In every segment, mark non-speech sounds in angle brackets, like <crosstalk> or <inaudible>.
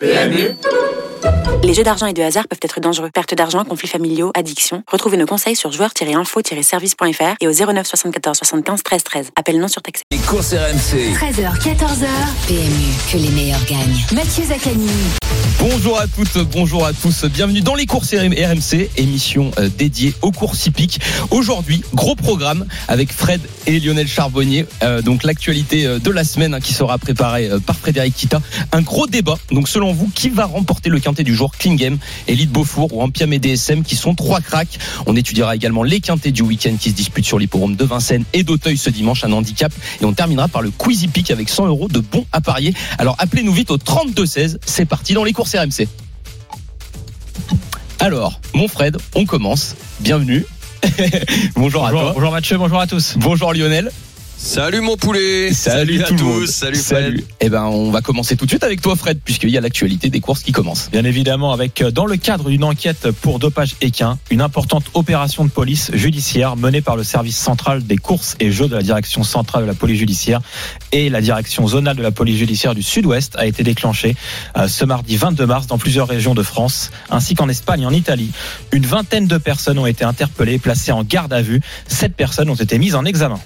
PMU Les jeux d'argent et de hasard peuvent être dangereux. Perte d'argent, conflits familiaux, addiction. Retrouvez nos conseils sur joueurs-info-service.fr et au 09 74 75 13 13. Appel non surtaxé. Les courses RMC. 13h, 14h. PMU, que les meilleurs gagnent. Mathieu Zaccani. Bonjour à toutes, bonjour à tous. Bienvenue dans les courses RMC, émission euh, dédiée aux courses hippiques. Aujourd'hui, gros programme avec Fred et Lionel Charbonnier. Euh, donc l'actualité euh, de la semaine hein, qui sera préparée par Frédéric Kita. Un gros débat. Donc selon vous, qui va remporter le quintet du jour Klingem, Elite Beaufour ou Ampiam et DSM qui sont trois cracks. On étudiera également les quintets du week-end qui se disputent sur l'hippodrome de Vincennes et d'Auteuil ce dimanche, un handicap. Et on terminera par le quiz hippique avec 100 euros de bons à parier. Alors appelez-nous vite au 32-16. C'est parti dans les courses RMC. Alors, mon Fred, on commence. Bienvenue. <laughs> bonjour, à toi. Bonjour Mathieu, bonjour à tous. Bonjour Lionel. Salut mon poulet. Salut, à tout tous. monde. Salut Fred. Eh ben, on va commencer tout de suite avec toi, Fred, puisqu'il y a l'actualité des courses qui commence. Bien évidemment, avec euh, dans le cadre d'une enquête pour dopage équin, une importante opération de police judiciaire menée par le service central des courses et jeux de la direction centrale de la police judiciaire et la direction zonale de la police judiciaire du Sud-Ouest a été déclenchée euh, ce mardi 22 mars dans plusieurs régions de France, ainsi qu'en Espagne et en Italie. Une vingtaine de personnes ont été interpellées et placées en garde à vue. Sept personnes ont été mises en examen.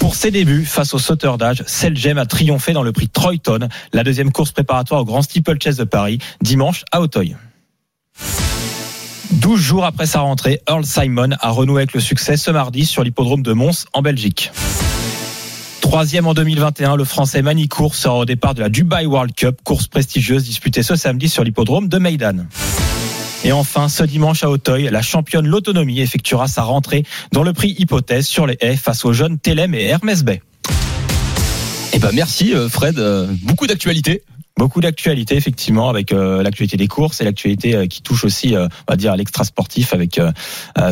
Pour ses débuts face au sauteur d'âge, Selgem a triomphé dans le prix Troyton, la deuxième course préparatoire au Grand Steeplechase de Paris, dimanche à Auteuil. 12 jours après sa rentrée, Earl Simon a renoué avec le succès ce mardi sur l'hippodrome de Mons en Belgique. Troisième en 2021, le Français Manicourt sera au départ de la Dubai World Cup, course prestigieuse disputée ce samedi sur l'hippodrome de Meydan. Et enfin, ce dimanche à Auteuil, la championne L'Autonomie effectuera sa rentrée dans le prix Hypothèse sur les haies face aux jeunes Telem et Hermès Bay. Eh ben, merci, euh, Fred. Euh, beaucoup d'actualités. Beaucoup d'actualités effectivement avec euh, l'actualité des courses et l'actualité euh, qui touche aussi euh, on va dire à l'extra sportif avec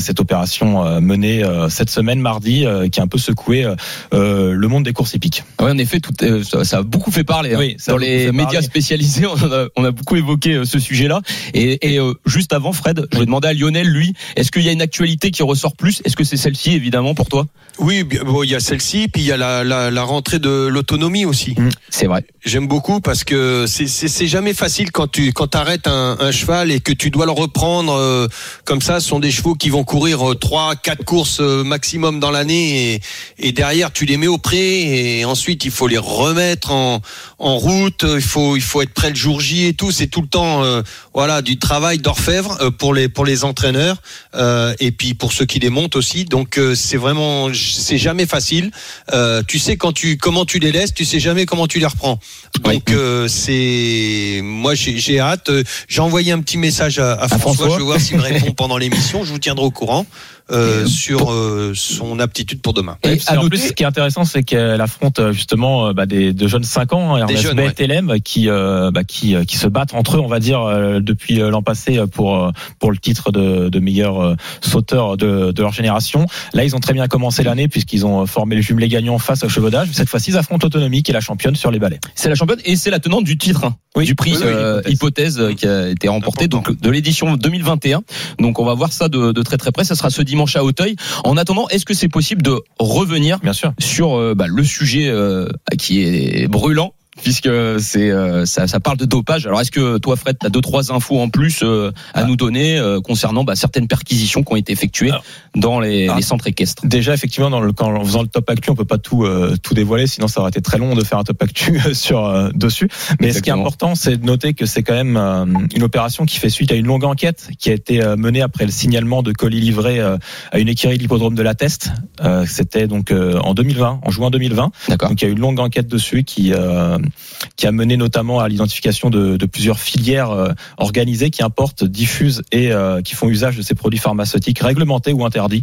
cette opération euh, menée euh, cette semaine mardi euh, qui a un peu secoué le monde des courses hippiques. Oui, en effet, tout, euh, ça, ça a beaucoup fait parler. hein. Oui, Dans les médias parler. spécialisés, <laughs> on a, on a beaucoup évoqué euh, ce sujet-là. Et, et, euh, juste avant, Fred, je vais demander à Lionel, lui, est-ce qu'il y a une actualité qui ressort plus? Est-ce que c'est celle-ci, évidemment, pour toi? Oui, bon, il y a celle-ci, puis il y a la, la, la rentrée de l'autonomie aussi. C'est vrai. J'aime beaucoup parce que c'est- jamais facile quand tu quand arrêtes un, un cheval et que tu dois le reprendre euh, comme ça. Ce sont des chevaux qui vont courir euh, trois, quatre courses euh, maximum dans l'année et, et derrière tu les mets au pré et ensuite il faut les remettre en, en route. Il faut il faut être prêt le jour J et tout. C'est tout le temps euh, voilà du travail d'orfèvre pour les pour les entraîneurs et puis pour ceux qui les montent aussi. Donc c'est vraiment c'est jamais facile. Tu sais quand tu comment tu les laisses, tu sais jamais comment tu les reprends. Donc euh, c'est moi j'ai j'ai hâte. Euh, J'ai envoyé un petit message à, à François. François. Je vais voir s'il me répond pendant l'émission. Je vous tiendrai au courant euh, sur euh, son aptitude pour demain. Et à en noter- plus, ce qui est intéressant, c'est qu'elle affronte euh, justement euh, bah, des de jeunes 5 ans, hein, Hermès jeunes, ouais. et Telem, qui, euh, bah, qui, qui se battent entre eux, on va dire, depuis l'an passé pour, pour le titre de, de meilleur sauteur de, de leur génération. Là, ils ont très bien commencé l'année puisqu'ils ont formé le jumelé gagnant face au chevauchage. Cette fois-ci, ils affrontent Autonomie, qui est la championne sur les balais. C'est la championne et c'est la tenante du titre hein, du prix Oui, oui, euh, hypothèse. hypothèse qui a été remporté donc de l'édition 2021. Donc on va voir ça de, de très très près. Ça sera ce dimanche à Auteuil. En attendant, est-ce que c'est possible de revenir Bien sûr. sur euh, bah, le sujet euh, qui est brûlant puisque c'est euh, ça, ça parle de dopage. Alors est-ce que toi Fred, tu as deux trois infos en plus euh, à Ah. nous donner euh, concernant bah, certaines perquisitions qui ont été effectuées dans les, Ah. les centres équestres? Déjà, effectivement, dans le, quand, en faisant le top actu, on peut pas tout, euh, tout dévoiler, sinon ça aurait été très long de faire un top actu <laughs> sur euh, dessus. Mais ce qui est important, c'est de noter que c'est quand même euh, une opération qui fait suite à une longue enquête qui a été euh, menée après le signalement de colis livrés euh, à une écurie de l'hippodrome de la Teste. Euh, C'était donc euh, en 2020, en juin 2020. D'accord. Donc il y a eu une longue enquête dessus qui euh, qui a mené notamment à l'identification de, de plusieurs filières euh, organisées qui importent, diffusent et euh, qui font usage de ces produits pharmaceutiques réglementés ou interdits,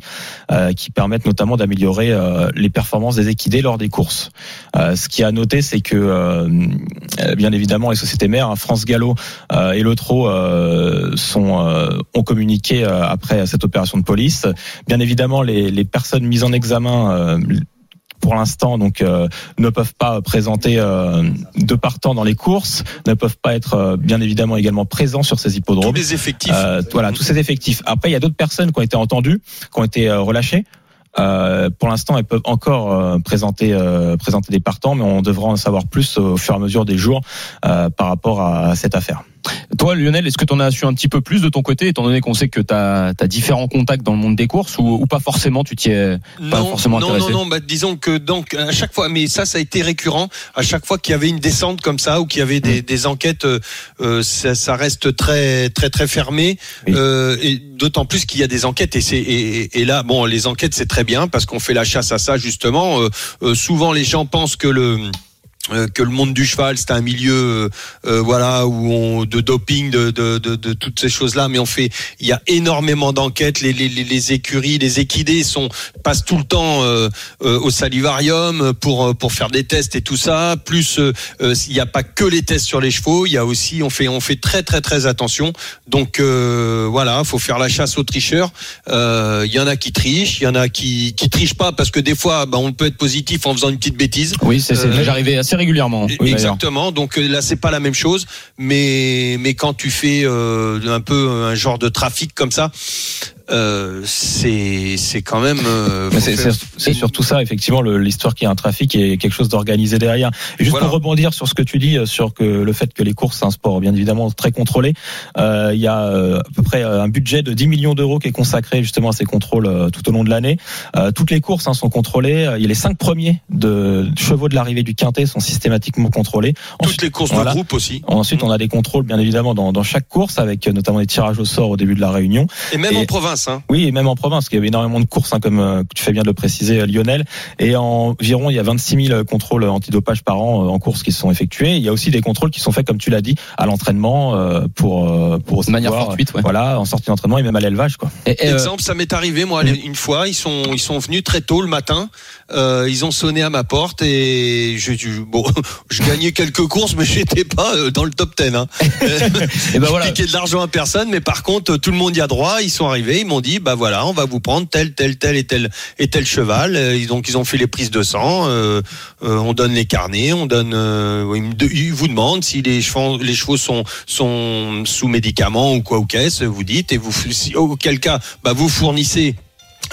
euh, qui permettent notamment d'améliorer les performances des équidés lors des courses. Ce qui a à noter, c'est que bien évidemment les sociétés mères, hein, France Gallo et euh, sont ont communiqué après cette opération de police. Bien évidemment, les, les personnes mises en examen pour l'instant donc euh, ne peuvent pas présenter euh, de partant dans les courses, ne peuvent pas être euh, bien évidemment également présents sur ces Tous hippodromes. les effectifs. Euh, voilà, tous ces effectifs. Après, il y a d'autres personnes qui ont été entendues, qui ont été euh, relâchées. Euh, pour l'instant, elles peuvent encore euh, présenter euh, présenter des partants, mais on devra en savoir plus au fur et à mesure des jours euh, par rapport à cette affaire. Toi, Lionel, est-ce que tu en as su un petit peu plus de ton côté, étant donné qu'on sait que tu as, différents contacts dans le monde des courses, ou, ou pas forcément, tu t'y es pas non, forcément non, intéressé Non, non, bah, disons que donc à chaque fois, mais ça, ça a été récurrent. À chaque fois qu'il y avait une descente comme ça ou qu'il y avait des, Mm. des enquêtes, euh, ça, ça reste très, très, très fermé. Oui. Euh, et d'autant plus qu'il y a des enquêtes et c'est et, et là, bon, les enquêtes c'est très bien parce qu'on fait la chasse à ça justement. Euh, euh, souvent, les gens pensent que le euh, que le monde du cheval c'est un milieu euh, euh, voilà où on de doping de, de, de, de toutes ces choses là mais on fait il y a énormément d'enquêtes. Les, les, les, écuries les équidés sont passent tout le temps euh, euh, au salivarium pour pour faire des tests et tout ça. Plus il n'y a pas que les tests sur les chevaux il y a aussi on fait on fait très très très attention. Donc euh, voilà faut faire la chasse aux tricheurs. Euh, il y en a qui trichent il y en a qui qui trichent pas parce que des fois bah, on peut être positif en faisant une petite bêtise. Oui, c'est déjà arrivé assez régulièrement. D'ailleurs. Exactement. Donc euh, là, c'est pas la même chose, mais mais quand tu fais euh, un peu un genre de trafic comme ça, euh, c'est c'est quand même. euh, C'est faire- surtout ça, effectivement, l'histoire qu'il y a un trafic et quelque chose d'organisé derrière. Et juste Voilà. pour rebondir sur ce que tu dis, euh, sur que le fait que les courses, c'est un sport bien évidemment très contrôlé, euh, il y a euh, à peu près un budget de 10 millions d'euros qui est consacré justement à ces contrôles euh, tout au long de l'année. Euh, toutes les courses hein, sont contrôlées. Il y a les cinq premiers de chevaux de l'arrivée du quintet sont systématiquement contrôlés. toutes les courses voilà. de groupe aussi, Ensuite, on a des contrôles bien évidemment dans, dans chaque course, avec notamment des tirages au sort au début de la réunion. et même Et- en province. Hein. Oui, et même en province, parce qu'il y avait énormément de courses, hein, comme euh, tu fais bien de le préciser, euh, Lionel. Et environ, il y a 26 000 contrôles antidopage par an euh, en course qui sont effectués. Il y a aussi des contrôles qui sont faits, comme tu l'as dit, à l'entraînement euh, pour euh, pour De manière savoir, fortuite, ouais. Voilà, en sortie d'entraînement et même à l'élevage, quoi. Et, et, euh, Exemple, ça m'est arrivé moi une fois. Ils sont ils sont venus très tôt le matin. Euh, ils ont sonné à ma porte et je, je- bon, <laughs> je gagnais quelques courses, mais j'étais pas euh, dans le top 10. Hein. <laughs> et ben voilà. Je piquais de l'argent à personne, mais par contre, tout le monde y a droit. Ils sont arrivés, ils m'ont dit, bah voilà, on va vous prendre tel, tel, tel et tel et tel cheval. Euh, ils- Donc ils ont fait les prises de sang. euh, euh, on donne les carnets, on donne. euh, ils vous demandent si les chevaux, les chevaux sont sont sous médicaments ou quoi ou qu'est-ce. Vous dites et vous, si- auquel cas, bah vous fournissez.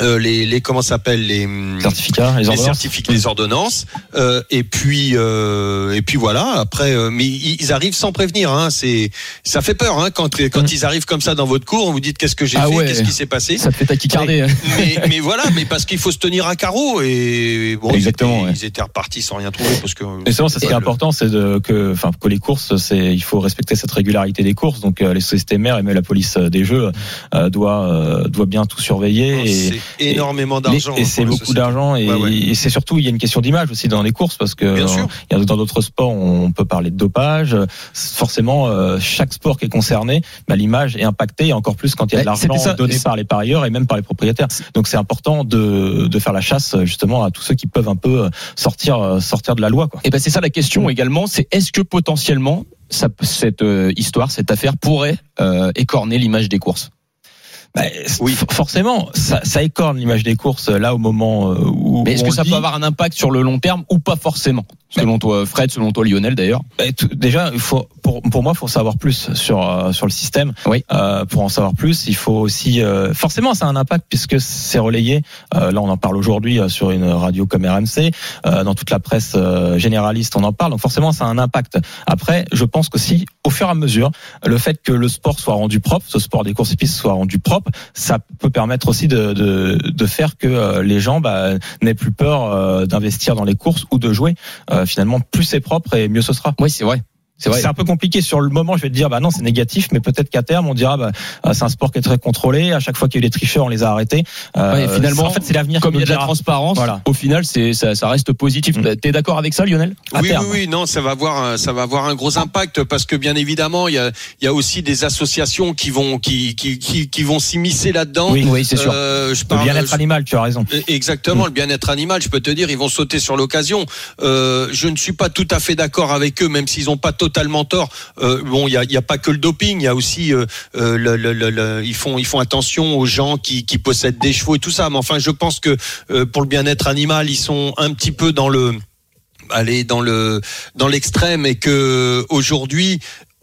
Euh, les, les comment ça s'appelle les hum, Certificats, les les ordonnances. certificats, les ordonnances, euh, et puis euh, et puis voilà. Après, euh, mais ils arrivent sans prévenir. Hein, c'est ça fait peur hein, quand quand Mm. ils arrivent comme ça dans votre cours. On vous dit qu'est-ce que j'ai Ah fait, ouais. qu'est-ce qui s'est passé. Ça fait taquicarder. <laughs> mais, mais voilà, mais parce qu'il faut se tenir à carreau et bon, Exactement, ils, étaient, ouais. ils étaient repartis sans rien trouver parce que. Justement, c'est ce qui est important, c'est de, que, enfin, que les courses, c'est, il faut respecter cette régularité des courses. Donc, euh, les sociétés mères et même la police euh, des jeux euh, doit, euh, doit bien tout surveiller. Et, C'est énormément d'argent. Et c'est beaucoup d'argent et, Ouais, ouais. et c'est surtout il y a une question d'image aussi dans les courses parce que Bien sûr. euh, il y a dans d'autres sports on peut parler de dopage. Forcément, euh, chaque sport qui est concerné, bah, l'image est impactée et encore plus quand il y a de l'argent donné par les parieurs et même par les propriétaires. Donc c'est important de, de faire la chasse justement à tous ceux qui peuvent un peu sortir euh, sortir de la loi. Quoi. Et ben c'est ça la question également, c'est est-ce que potentiellement ça, cette euh, histoire, cette affaire pourrait euh, écorner l'image des courses? Bah, Oui. forcément, ça, ça écorne l'image des courses euh, là au moment euh, où. Mais est-ce que ça dit- peut avoir un impact sur le long terme ou pas forcément? Selon toi, Fred, selon toi, Lionel, d'ailleurs. Bah, déjà, il faut pour pour moi, il faut savoir plus sur euh, sur le système. Oui. Euh, pour en savoir plus, il faut aussi euh, forcément ça a un impact puisque c'est relayé. Euh, là, on en parle aujourd'hui euh, sur une radio comme RMC, euh, dans toute la presse euh, généraliste, on en parle. Donc forcément, ça a un impact. Après, je pense qu'aussi, au fur et à mesure, le fait que le sport soit rendu propre, ce sport des courses épices soit rendu propre, ça peut permettre aussi de faire que euh, les gens bah, n'aient plus peur euh, d'investir dans les courses ou de jouer. Euh, finalement, plus c'est propre et mieux ce sera. Oui, c'est vrai. C'est vrai. C'est un peu compliqué sur le moment. Je vais te dire, bah non, c'est négatif, mais peut-être qu'à terme, on dira, bah, euh, c'est un sport qui est très contrôlé. À chaque fois qu'il y a eu des tricheurs, on les a arrêtés. Euh, Ouais, finalement, en fait, c'est l'avenir. Comme il y a de la transparence, Voilà. au final, c'est ça, ça reste positif. Mm. T'es d'accord avec ça, Lionel? À oui, terme. oui, oui, non, ça va avoir, un- ça va avoir un gros impact parce que bien évidemment, il y a, il y a aussi des associations qui vont, qui, qui, qui, qui vont s'immiscer là-dedans. Oui. Oui, c'est sûr. Euh, je Le parle, bien-être je- animal, tu as raison. Euh, Exactement, le bien-être animal, je peux te dire, ils vont sauter sur l'occasion. Euh, je ne suis pas tout à fait d'accord avec eux, même s'ils n'ont pas totalement tort. Euh, bon, il y a, pas que le doping, il y a aussi, euh, euh, ils font, ils font attention aux gens qui, possèdent des chevaux et tout ça. Mais enfin, je pense que pour le bien-être animal, ils sont un petit peu dans le aller dans le dans l'extrême et que aujourd'hui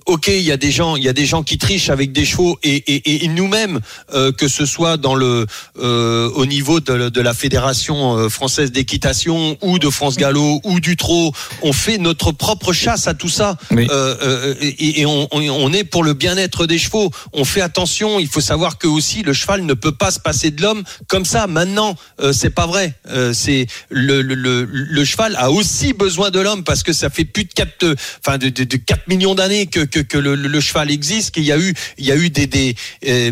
ok, il y a des gens, il y a des gens qui trichent avec des chevaux et, et, et nous-mêmes, euh, que ce soit dans le euh, au niveau de, de la fédération euh, française d'équitation ou de France Gallo ou du trot, on fait notre propre chasse à tout ça Oui. Euh, euh, et, et on, on- on est pour le bien-être des chevaux. On fait attention. Il faut savoir que aussi le cheval ne peut pas se passer de l'homme comme ça. Maintenant, euh, c'est pas vrai. Euh, c'est le, le, le, le cheval a aussi besoin de l'homme parce que ça fait plus de 4 enfin de, de, de 4 millions d'années que, que, que le, le cheval existe. Qu'il y a eu il y a eu des des euh,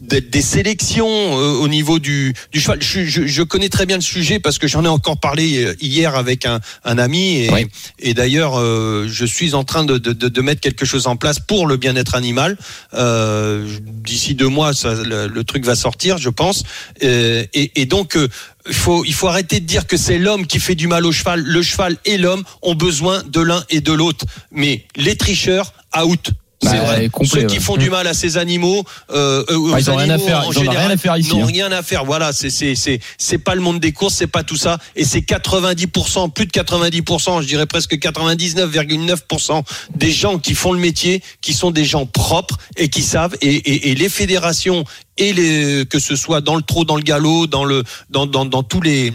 des, des sélections euh, au niveau du, du cheval. Je, je, je connais très bien le sujet parce que j'en ai encore parlé euh, hier avec un, un ami et, Oui. et d'ailleurs euh, je suis en train de, de, de, de mettre quelque chose en place pour le bien-être animal. Euh, D'ici deux mois, ça, le, le truc va sortir, je pense. Euh, et, et donc euh, il faut, il faut arrêter de dire que c'est l'homme qui fait du mal au cheval. Le cheval et l'homme ont besoin de l'un et de l'autre. Mais les tricheurs, out. C'est Bah, vrai. complet, Ceux ouais. qui font du mal à ces animaux, euh, euh, aux Ah, ils ont rien à faire, en ils général, rien à faire ici, n'ont hein. rien à faire. Voilà, c'est c'est c'est c'est pas le monde des courses, c'est pas tout ça, et c'est 90%, plus de 90%, je dirais presque 99,9% des gens qui font le métier, qui sont des gens propres et qui savent. Et, et, et les fédérations et les que ce soit dans le trot, dans le galop, dans le dans dans, dans tous les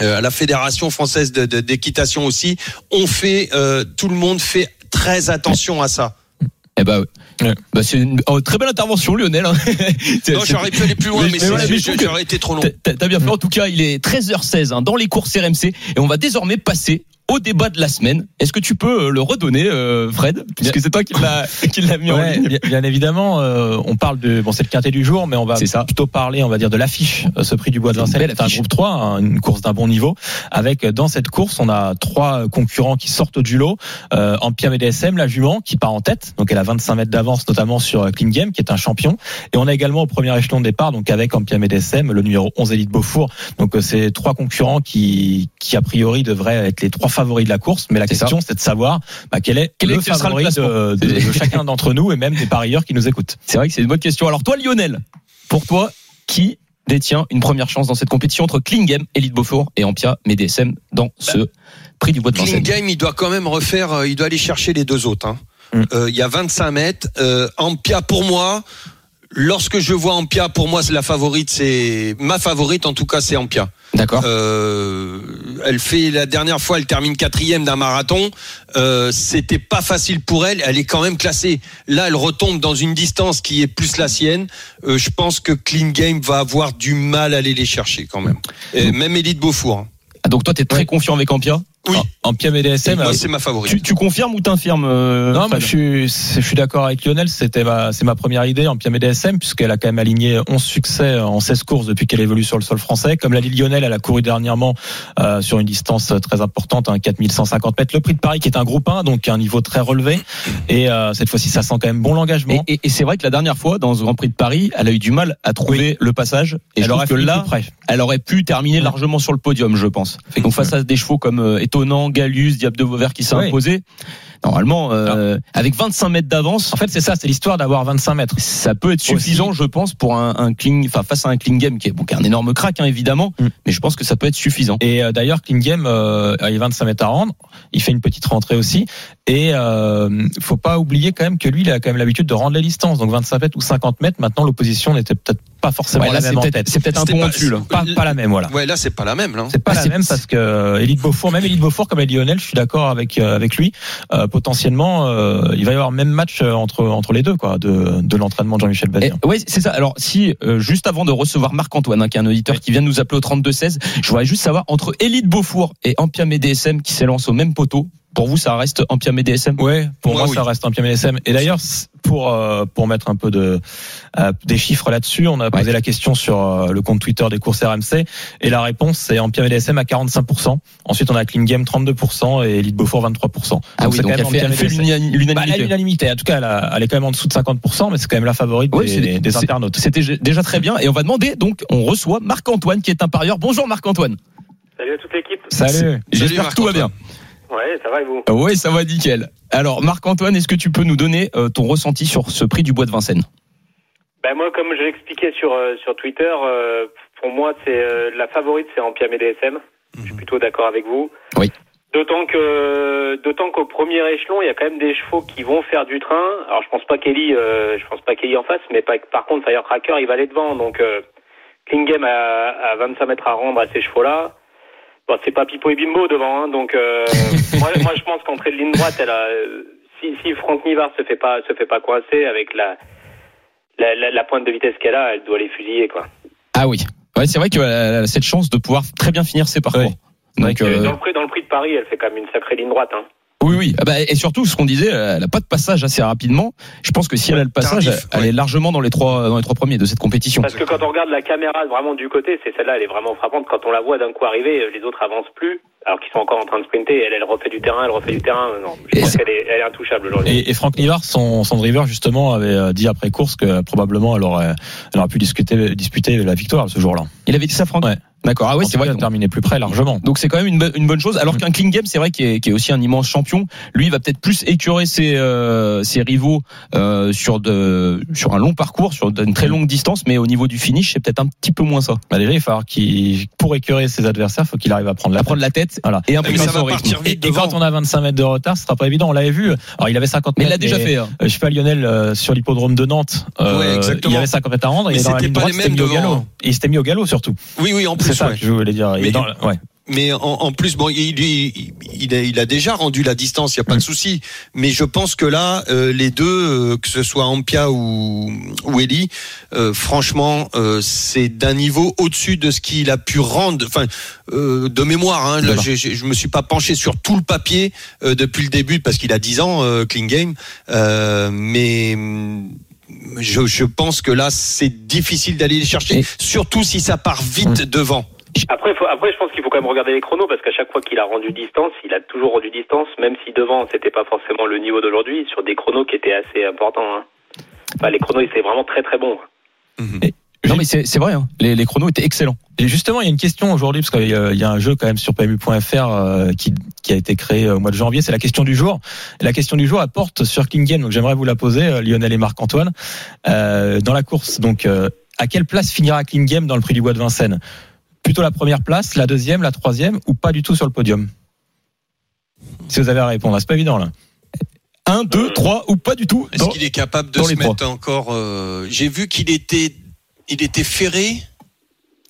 euh, à la fédération française de- de- d'équitation aussi, on fait euh, tout le monde fait très attention à ça. Eh ben, ouais. Ouais. Bah, c'est une oh, très belle intervention, Lionel. hein. <laughs> Non, j'aurais pu aller plus loin, Mais- mais, voilà, mais j'aurais été trop long. T'as bien fait. En tout cas, il est 13h16 hein, dans les courses RMC et on va désormais passer au débat de la semaine. Est-ce que tu peux euh, le redonner, euh, Fred, puisque c'est toi qui l'as <laughs> qui l'a mis en Ouais, ligne. bien, bien évidemment, euh, on parle de bon, c'est le quintet du jour, mais on va ça. plutôt parler, on va dire, de l'affiche, euh, ce prix du bois de Vincennes, c'est un groupe 3, hein, une course d'un bon niveau. Avec dans cette course, on a trois concurrents qui sortent du lot. Euh, DSM, la jument, qui part en tête, donc elle a 25 mètres d'avance, notamment sur Clean Game, qui est un champion. Et on a également au premier échelon de départ, donc avec Ampia DSM, le numéro 11 Elite Beaufour. Donc c'est trois concurrents qui, qui a priori devraient être les trois favoris de la course. Mais la question, c'est de savoir bah, quel est Quel est- le favori de, de- de <laughs> chacun d'entre nous et même des parieurs qui nous écoutent. C'est vrai que c'est une bonne question. Alors toi, Lionel, pour toi, qui détient une première chance dans cette compétition entre Klingem, Elite Beaufort et Ampia MDSM dans ce prix du bois de Vincennes il doit quand même refaire, euh, il doit aller chercher les deux autres. hein. Mm. Euh, Il y a 25 mètres. Euh, Ampia, pour moi, lorsque je vois Ampia, pour moi, c'est la favorite. C'est ma favorite, en tout cas, c'est Ampia. D'accord. Euh, elle fait la dernière fois, elle termine quatrième d'un marathon. Euh, C'était pas facile pour elle. Elle est quand même classée. Là, elle retombe dans une distance qui est plus la sienne. Euh, je pense que Clean Game va avoir du mal à aller les chercher quand même. Et même Elite Beaufour. hein. Ah, donc toi, tu es très confiant avec Ampia? Oui. En Ampia DSM, Moi, euh, c'est ma favorite. tu, tu confirmes ou t'infirmes euh, Non, Fred je suis, je suis d'accord avec Lionel. C'était ma, c'est ma première idée en PME DSM puisqu'elle a quand même aligné 11 succès en 16 courses depuis qu'elle évolue sur le sol français. Comme l'a dit Lionel, elle a couru dernièrement euh, sur une distance très importante, hein, 4150 mètres. Le prix de Paris qui est un groupe 1, donc un niveau très relevé. Et euh, cette fois-ci, ça sent quand même bon l'engagement. Et, et- et c'est vrai que la dernière fois, dans ce Grand Prix de Paris, elle a eu du mal à trouver le passage. Et je elle trouve aurait que là, elle aurait pu terminer largement sur le podium, je pense. Fait donc face à des chevaux comme Étonnant, Galus, Diable de Vauvert qui s'est Oui. imposé, normalement, euh, avec 25 mètres d'avance, En fait, c'est ça, c'est l'histoire d'avoir 25 mètres. ça peut être suffisant, je pense, pour un, un clean, enfin face à un clean game qui est, bon, qui est un énorme crack, hein, évidemment, Mm. mais je pense que ça peut être suffisant. Et euh, d'ailleurs, Clean Game, euh, il a 25 mètres à rendre. Il fait une petite rentrée aussi. Et euh, faut pas oublier quand même que lui, il a quand même l'habitude de rendre les distances. Donc 25 mètres ou 50 mètres. Maintenant, l'opposition n'était peut-être pas forcément Ouais, là, la c'est même en tête. c'est peut-être un peu pas- là. Pas, pas la même, voilà. Ouais, là, c'est pas la même. Là. C'est pas Ah, la c'est- même parce que euh, Elite Beaufour, même Elite Beaufour comme Lionel, je suis d'accord avec euh, avec lui. Euh, potentiellement, euh, il va y avoir même match euh, entre entre les deux quoi, de de l'entraînement de Jean-Michel Eh, Bazir. ouais, c'est ça. Alors, si euh, juste avant de recevoir Marc-Antoine, hein, qui est un auditeur qui vient de nous appeler au 32-16, je voudrais juste savoir entre Élite Beaufour et Ampia DSM qui s'élance au même poteau. Pour vous, ça reste Ampia DSM Ouais, pour Moi, moi, oui. ça reste un PMLSM. Et d'ailleurs, pour euh, pour mettre un peu de euh, des chiffres là-dessus, on a posé Ouais. la question sur euh, le compte Twitter des courses RMC et la réponse c'est en PMLSM à 45% Ensuite, on a Clean Game 32% et Elite Beaufort 23 Ah oui, c'est donc quand même fait, elle Bah, l'unanimité. a l'unanimité. En tout cas, elle, a- elle est quand même en dessous de 50% mais c'est quand même la favorite des, des c'est- internautes. C'était déjà très bien. Et on va demander, donc, on reçoit Marc-Antoine qui est un parieur. Bonjour Marc-Antoine. Salut à toute l'équipe. Salut. J'espère que tout va bien. Ouais, ça va et vous Oui, ça va nickel. Alors, Marc-Antoine, est-ce que tu peux nous donner euh, ton ressenti sur ce prix du bois de Vincennes? Ben moi, comme je l'expliquais sur euh, sur Twitter, euh, pour moi, c'est euh, la favorite, c'est Ampia DSM. Je suis plutôt d'accord avec vous. Oui. D'autant que, d'autant qu'au premier échelon, il y a quand même des chevaux qui vont faire du train. Alors, je pense pas Kelly, euh, je pense pas Kelly en face, mais pas- par contre, Firecracker, il va aller devant. Donc, euh, Klingem a, a 25 mètres à rendre à ces chevaux-là. Bon, c'est pas Pipo et Bimbo devant, hein, donc euh, <laughs> moi, moi, je pense qu'entrée de ligne droite, elle a, euh, si, si Franck Nivard se fait pas, se fait pas coincer avec la, la, la, la pointe de vitesse qu'elle a, elle doit les fusiller, quoi. Ah oui. Ouais, c'est vrai qu'elle a cette chance de pouvoir très bien finir ses parcours. Donc, euh, Dans le prix, dans le prix de Paris, elle fait quand même une sacrée ligne droite, hein. Oui, oui. Ah bah, et surtout, ce qu'on disait, elle n'a pas de passage assez rapidement. Je pense que si elle a le passage, Tardif, elle ouais. est largement dans les trois, dans les trois premiers de cette compétition. Parce que quand on regarde la caméra vraiment du côté, c'est celle-là, elle est vraiment frappante. Quand on la voit d'un coup arriver, euh, les autres avancent plus, alors qu'ils sont encore en train de sprinter. Elle, elle refait du terrain, elle refait du terrain. Non, je Et pense c'est- qu'elle est, elle est intouchable aujourd'hui. Et, et Franck Nivard, son, son driver justement, avait euh, dit après course que probablement elle aurait, elle aurait pu discuter, disputer la victoire ce jour-là. Il avait dit ça, Franck Ouais. D'accord. Ah ouais, c'est vrai. cas, terminé plus près largement. Donc c'est quand même une, bo- une bonne chose. Alors qu'un Klingem, c'est vrai qu'il est, qui est aussi un immense champion. Lui, il va peut-être plus écurer ses, euh, ses rivaux euh, sur de sur un long parcours, sur une très longue distance, mais au niveau du finish, c'est peut-être un petit peu moins ça. Bah déjà, il va falloir qu'il, pour écurer ses adversaires, faut qu'il arrive à prendre la À prendre la tête Voilà. et Mais imprimer ça va partir vite et devant. quand on a 25 mètres de retard, ce sera pas évident. On l'avait vu. Alors il avait 50 Mais il mètres. l'a déjà fait. hein. euh, je sais pas Lionel euh, sur l'hippodrome de Nantes. euh, Ouais. Il y avait 50 mètres à rendre. Mais c'était pas les il s'était mêmes mis au devant. galop. Et il s'était mis au galop surtout. Oui, oui, en C'est plus. ça ouais. que je voulais dire. Mais- dans- ouais. Mais en, en plus, bon, il, il, il, a, il a déjà rendu la distance, il n'y a pas de souci. Mais je pense que là, euh, les deux, euh, que ce soit Ampia ou, ou Eli, euh, franchement, c'est d'un niveau au-dessus de ce qu'il a pu rendre. Enfin, de mémoire, hein, là, D'accord. j'ai- j'ai- je me suis pas penché sur tout le papier depuis le début parce qu'il a 10 ans, Clean Game. Mais je, je pense que là, c'est difficile d'aller les chercher, surtout si ça part vite devant. Après, faut- après, je pense qu'il faut quand même regarder les chronos parce qu'à chaque fois qu'il a rendu distance, il a toujours rendu distance, même si devant c'était pas forcément le niveau d'aujourd'hui, sur des chronos qui étaient assez importants. Hein. Enfin, les chronos, c'est vraiment très très bon. Non mais c'est c'est vrai. hein. Les, les chronos étaient excellents. Et justement, il y a une question aujourd'hui, parce qu'il y, a- il y a un jeu quand même sur PMU.fr euh, qui, qui a été créé au mois de janvier, c'est la question du jour. Et la question du jour apporte sur Klingen, donc j'aimerais vous la poser, euh, Lionel et Marc-Antoine. Euh, dans la course, donc euh, à quelle place finira Klingen dans le prix du bois de Vincennes? Plutôt la première place, la deuxième, la troisième, ou pas du tout sur le podium? Si vous avez à répondre, c'est pas évident là. Un, deux, trois ou pas du tout. Est-ce qu'il est capable de se mettre encore euh, J'ai vu qu'il était, il était ferré,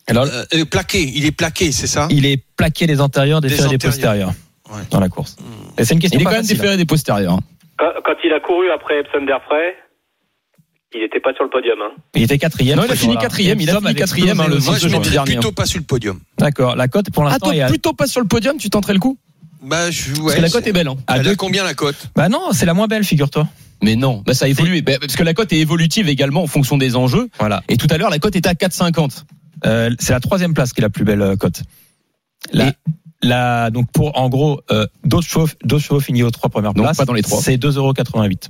Alors, euh, euh, plaqué. Il est plaqué, c'est ça? il est plaqué des antérieurs, des, Des ferrés, des postérieurs Ouais. dans la course. Et c'est une question Il est pas quand même facile. déféré des postérieurs. hein. Quand, quand il a couru après Epsom d'Airfray, il n'était pas sur le podium. Hein. Il était quatrième. Non, il a fini quatrième, il a fini quatrième, hein, le Moi, je mettrais plutôt pas sur le podium. D'accord, la cote pour Ah l'instant toi à plutôt pas sur le podium, tu tenterais le coup? Bah, je, Parce ouais, que la cote est belle. Hein. à Elle a deux- combien la cote? Bah non, c'est la moins belle, figure-toi. Mais non, bah ça a évolué. Bah, parce que la cote est évolutive également en fonction des enjeux. Voilà. Et tout à l'heure, la cote était à 4,50. Euh, c'est la troisième place qui est la plus belle euh, cote. La, Et- la, donc pour en gros euh, d'autres chevaux, d'autres chevaux finis aux trois premières Donc, places. pas dans les trois. C'est 2,88€.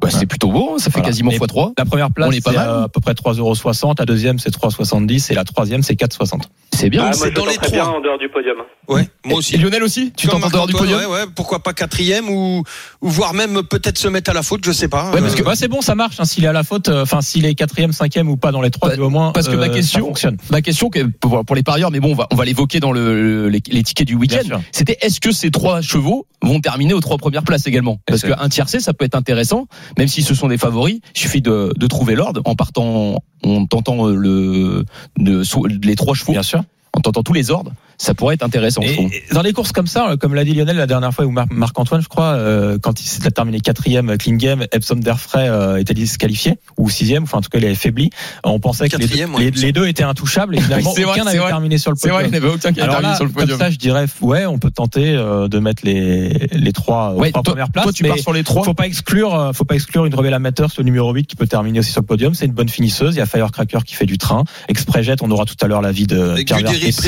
Bah, c'est plutôt beau, hein, ça fait Voilà. quasiment Et x3. La première place On est pas c'est mal. euh, à peu près 3,60€. La deuxième c'est 3,70€ et la troisième c'est 4,60€. C'est bien. Ah, c'est dans le les bien trois. en dehors du podium. Ouais, moi Et aussi. Lionel aussi Tu tentes en dehors du podium ouais, ouais, pourquoi pas quatrième ou, ou voire même peut-être se mettre à la faute, je sais pas. Ouais, parce Euh, que bah, c'est bon, ça marche. hein, s'il est à la faute, euh, enfin s'il est quatrième, cinquième ou pas dans les trois, Bah, au moins. parce que ma euh, question- fonctionne. Ma question que- pour, les parieurs, mais bon, on va, on va l'évoquer dans le, les, les tickets du week-end. C'était est-ce que ces trois chevaux vont terminer aux trois premières places également? Parce qu'un tiercé, ça peut être intéressant, même si ce sont des favoris. Il suffit de, de trouver l'ordre en partant, en tentant le, de, les trois chevaux, Bien sûr. en tentant tous les ordres. Ça pourrait être intéressant. je Et, trouve. et dans les courses comme ça, euh, comme l'a dit Lionel la dernière fois, ou Mar- Marc-Antoine, je crois, euh, quand il s'est terminé quatrième, Klingem, Epsom d'Airfray euh, était disqualifié, ou sixième, enfin en tout cas il avait faibli. Euh, On pensait que les deux, ouais, les, les étaient intouchables et <laughs> finalement C'est vrai, aucun c'est n'avait terminé sur le C'est vrai, il podium. n'y avait aucun qui a Alors terminé là, sur le comme podium. ça, je dirais, ouais, on peut tenter euh, de mettre les les trois, aux Ouais, trois toi, premières places. toi, tu mais pars sur les trois. faut pas exclure, euh, faut pas exclure une rebelle amateur, ce numéro 8 qui peut terminer aussi sur le podium. C'est une bonne finisseuse. Il y a Firecracker qui fait du train. Exprejet, on aura tout à l'heure l'avis de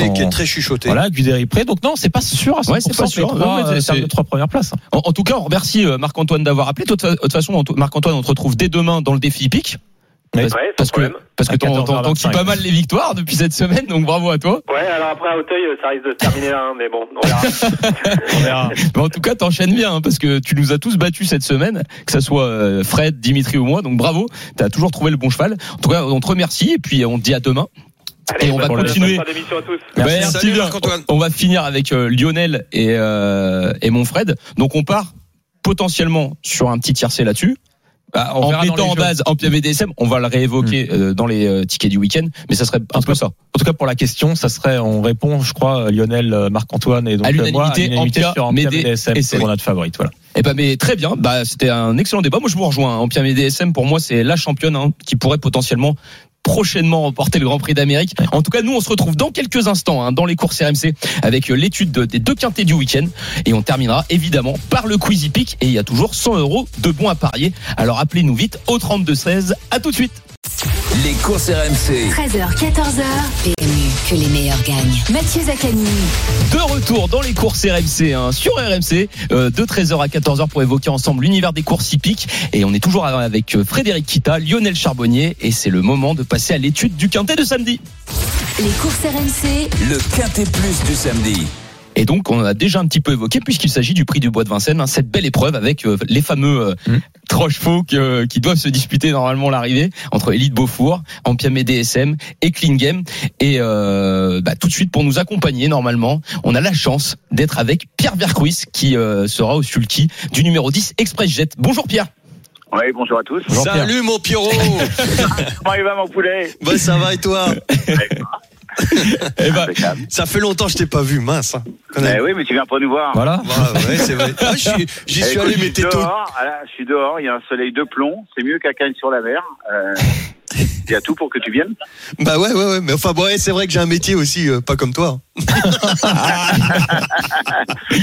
en- qui est très Voilà, Guderi près. Donc non, c'est pas sûr à 100% Ouais, c'est pas sûr. les trois, euh, aux trois premières places. En, en tout cas, on remercie euh, Marc-Antoine d'avoir appelé. De toute façon, Anto- Marc-Antoine, on te retrouve dès demain dans le défi hippique. Parce, Ouais, parce que, parce que t'en- t'en- t'en 14h25. pas mal les victoires depuis cette semaine, donc bravo à toi. Ouais, alors après à Auteuil, ça risque de se terminer là, hein, mais bon, on verra. <laughs> On verra. <laughs> Mais en tout cas, t'enchaînes bien, hein, parce que tu nous as tous battus cette semaine, que ça soit euh, Fred, Dimitri ou moi. Donc bravo, t'as toujours trouvé le bon cheval. En tout cas, on te remercie et puis on te dit à demain. Allez, Et on va continuer. à tous. Merci Salut, bien. Marc-Antoine. On va finir avec euh, Lionel et, euh, et mon Fred. Donc on part potentiellement sur un petit tiercé là-dessus. Bah, on en mettant en base un PVDSM, on va le réévoquer euh, dans les euh, tickets du week-end, mais ça serait un peu ça. En tout cas, pour la question, ça serait, on répond, je crois, Lionel, Marc-Antoine et donc À euh, l'unanimité, l'unanimité Ampia, sur Ampia BDSM et c'est- pour notre favorite. Voilà. Eh ben, mais très bien. Bah, c'était un excellent débat. Moi, je vous rejoins. Ampia DSM, pour moi, c'est la championne hein, qui pourrait potentiellement prochainement remporter le Grand Prix d'Amérique. En tout cas, nous, on se retrouve dans quelques instants hein, dans les courses RMC avec euh, l'étude de- des deux quintés du week-end. Et on terminera évidemment par le Quizy Peak. Et il y a toujours 100 euros de bons à parier. Alors appelez-nous vite au 32-16. À tout de suite. Les courses RMC. 13h, 14h. PMU, que les meilleurs gagnent. Mathieu Zaccani. De retour dans les courses RMC hein, sur RMC euh, de 13h à 14h pour évoquer ensemble l'univers des courses hippiques et on est toujours avec euh, Frédéric Kita, Lionel Charbonnier et c'est le moment de passer à l'étude du quintet de samedi. Les courses RMC. Le Quintet Plus du samedi. Et donc on en a déjà un petit peu évoqué puisqu'il s'agit du prix du bois de Vincennes, hein, cette belle épreuve avec euh, les fameux euh, Mm. trois chevaux qui, euh, qui doivent se disputer normalement l'arrivée entre Elite Beaufour, Ampiamé DSM et Clean Game. Et euh, bah, tout de suite pour nous accompagner normalement, on a la chance d'être avec Pierre Vercruis qui euh, sera au sulky du numéro 10 Express Jet. Bonjour Pierre. Oui, bonjour à tous. Bonjour, Pierre. Salut mon Pierrot. <laughs> Comment il va mon poulet? Bah, ça va et toi? Eh ben. Ça fait longtemps que je t'ai pas vu, mince. hein. Eh oui, mais tu viens pas nous voir. Voilà. Bah, ouais, c'est vrai. Ah, je suis- J'y Eh, suis écoute, allé, mais t'es tôt. dehors, là, je suis dehors, il y a un soleil de plomb, c'est mieux qu'à Cannes sur la mer. Euh, il y a tout pour que tu viennes. Bah ouais, ouais, ouais. Mais enfin, bon, ouais, c'est vrai que j'ai un métier aussi, euh, pas comme toi.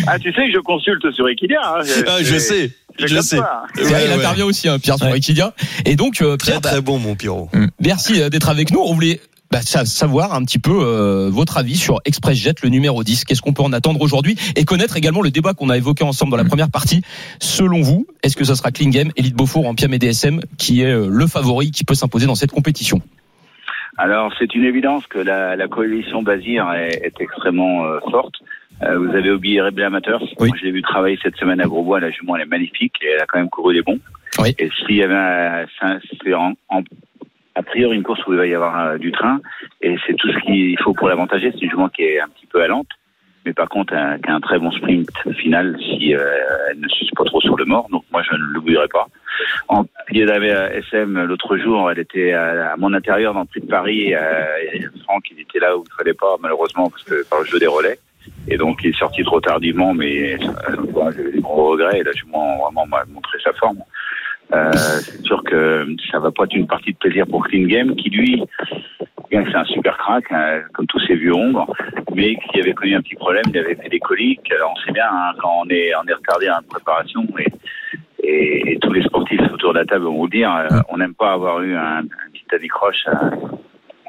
Ah, tu sais que je consulte sur Equidia. Hein. Ah, je sais. Je sais. il intervient aussi hein, Pierre sur Ouais. Equidia. Et donc euh, Très Pierre, bah, très bon mon Pierrot. Merci euh, d'être avec nous. On voulait bah, sa- savoir un petit peu euh, votre avis sur Express Jet, le numéro 10. Qu'est-ce qu'on peut en attendre aujourd'hui Et connaître également le débat qu'on a évoqué ensemble dans la première partie? Selon vous, est-ce que ça sera Clean Game, Elite Beaufort, Ampiam et DSM qui est euh, le favori qui peut s'imposer dans cette compétition? Alors, c'est une évidence que la, la coalition Bazir est, est extrêmement euh, forte. Euh, vous avez oublié Rebel Amateurs. Oui. Moi, je l'ai vu travailler cette semaine à Grosbois. La jument, elle est magnifique et elle a quand même couru des bons. Oui. Et s'il y avait un, c'est- c'est en, en- priori une course où il va y avoir euh, du train, et c'est tout ce qu'il faut pour l'avantager. C'est une jument qui est un petit peu allante, mais par contre, qui a un très bon sprint final si euh, elle ne suce pas trop sur le mort. Donc moi, je ne l'oublierai pas. En pied d'avait SM l'autre jour, elle était à, mon intérieur dans le prix de Paris. euh, et Franck, il était là où il fallait pas, malheureusement, parce que par le jeu des relais. Et donc, il est sorti trop tardivement, mais euh, j'ai eu des gros regrets. Et là, je m'en- vraiment montré sa forme. Euh, c'est sûr que ça va pas être une partie de plaisir pour Clean Game, qui lui, bien que c'est un super crack, hein, comme tous ces vieux hongres, mais qui avait connu un petit problème, il avait fait des coliques. Alors, on sait bien, hein, quand on est, on est retardé en préparation, et, et, et tous les sportifs autour de la table vont vous le dire, euh, on n'aime pas avoir eu un, un petit anicroche euh,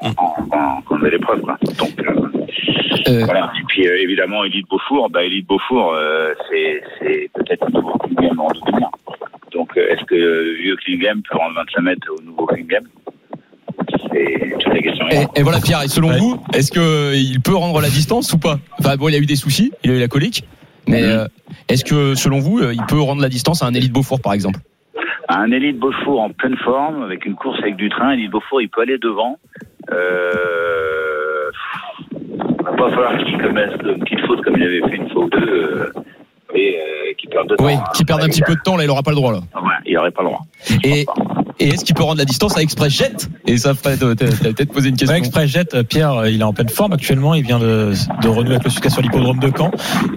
en, en, en l'épreuve. Donc, euh, Euh, voilà. Et puis, euh, évidemment, Elite Beaufour, bah, Elite Beaufour, euh, c'est, peut-être un nouveau Clean Game en devenir. Donc, euh, est-ce que le vieux Game peut rendre 25 mètres au nouveau Clean Game C'est toute la question. et, et voilà Pierre, et selon vous, est-ce que il peut rendre la distance ou pas? Enfin bon, il a eu des soucis, il a eu la colique, mais Mhm. euh, est-ce que selon vous, euh, il peut rendre la distance à un Elite Beaufort par exemple? Un Elite Beaufour en pleine forme, avec une course avec du train, Elite Beaufour, il peut aller devant. Euh, il va pas falloir qu'il commette de petites fautes comme il avait fait une fois ou deux, euh, et euh, de temps. Oui, hein. qui perd un petit peu de temps là, il aura pas le droit là. Ouais, il aurait pas le droit. Et, et est-ce qu'il peut rendre la distance à Express Jet Et ça, t'as peut-être posé une question. Ouais, Express Jet, euh, Pierre, euh, il est en pleine forme actuellement. Il vient de, de renouer avec le succès sur l'hippodrome de Caen.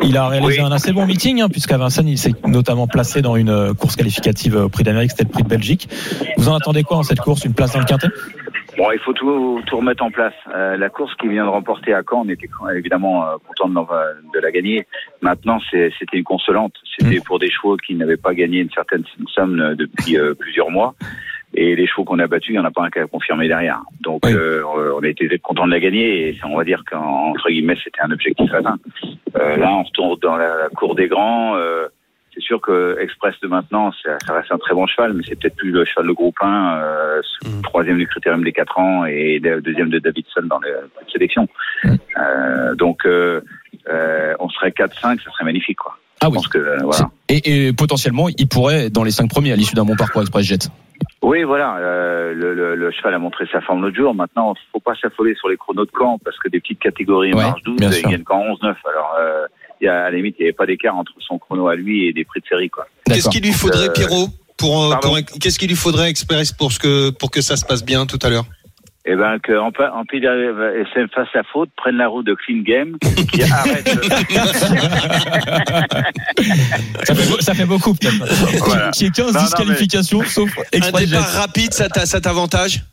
Il a réalisé Oui. un assez bon meeting, hein, puisqu'à Vincennes, il s'est notamment placé dans une course qualificative au Prix d'Amérique, c'était le Prix de Belgique. Vous en attendez quoi en cette course? Une place dans le quintet? Bon, il faut tout, tout remettre en place. Euh, la course qu'il vient de remporter à Caen, on était évidemment euh, content de, la gagner. Maintenant, c'était une consolante. C'était pour des chevaux qui n'avaient pas gagné une certaine somme euh, depuis euh, plusieurs mois. Et les chevaux qu'on a battus, il n'y en a pas un qui a confirmé derrière. Donc, Oui. euh, on a été content de la gagner et on va dire qu'entre guillemets, c'était un objectif atteint. Euh, là, on retourne dans la, la cour des grands. Euh, c'est sûr que Express de maintenant, ça, ça reste un très bon cheval, mais c'est peut-être plus le cheval de groupe 1, euh, Mhm. troisième du critérium des 4 ans et deuxième de Davidson dans les prix de sélection. Mhm. Euh, donc, euh, euh, on serait 4-5, ça serait magnifique, quoi. Ah Je oui. pense que, euh, voilà. Et, et potentiellement, il pourrait dans les cinq premiers à l'issue d'un bon parcours Express Jet. Oui, voilà. euh, le, le, le cheval a montré sa forme l'autre jour. Maintenant, faut pas s'affoler sur les chronos de camp parce que des petites catégories Ouais, marche 12, bien ils sûr. gagnent qu'en 11-9. Alors, euh, a, à la limite, il n'y avait pas d'écart entre son chrono à lui et des prix de série, quoi. Qu'est-ce qu'il lui faudrait, Euh, Pierrot pour, euh, pour- qu'est-ce qu'il lui faudrait express pour ce que pour que ça se passe bien tout à l'heure? Eh ben, que en, Pays SM fasse la faute, prenne la route de Clean Game, qui <laughs> arrête. <laughs> Ça fait, ça fait beaucoup peut-être. Voilà. Qui est 15 Non, non, disqualifications sauf Un Express départ Jet. rapide, ça t'a- ça t'avantage?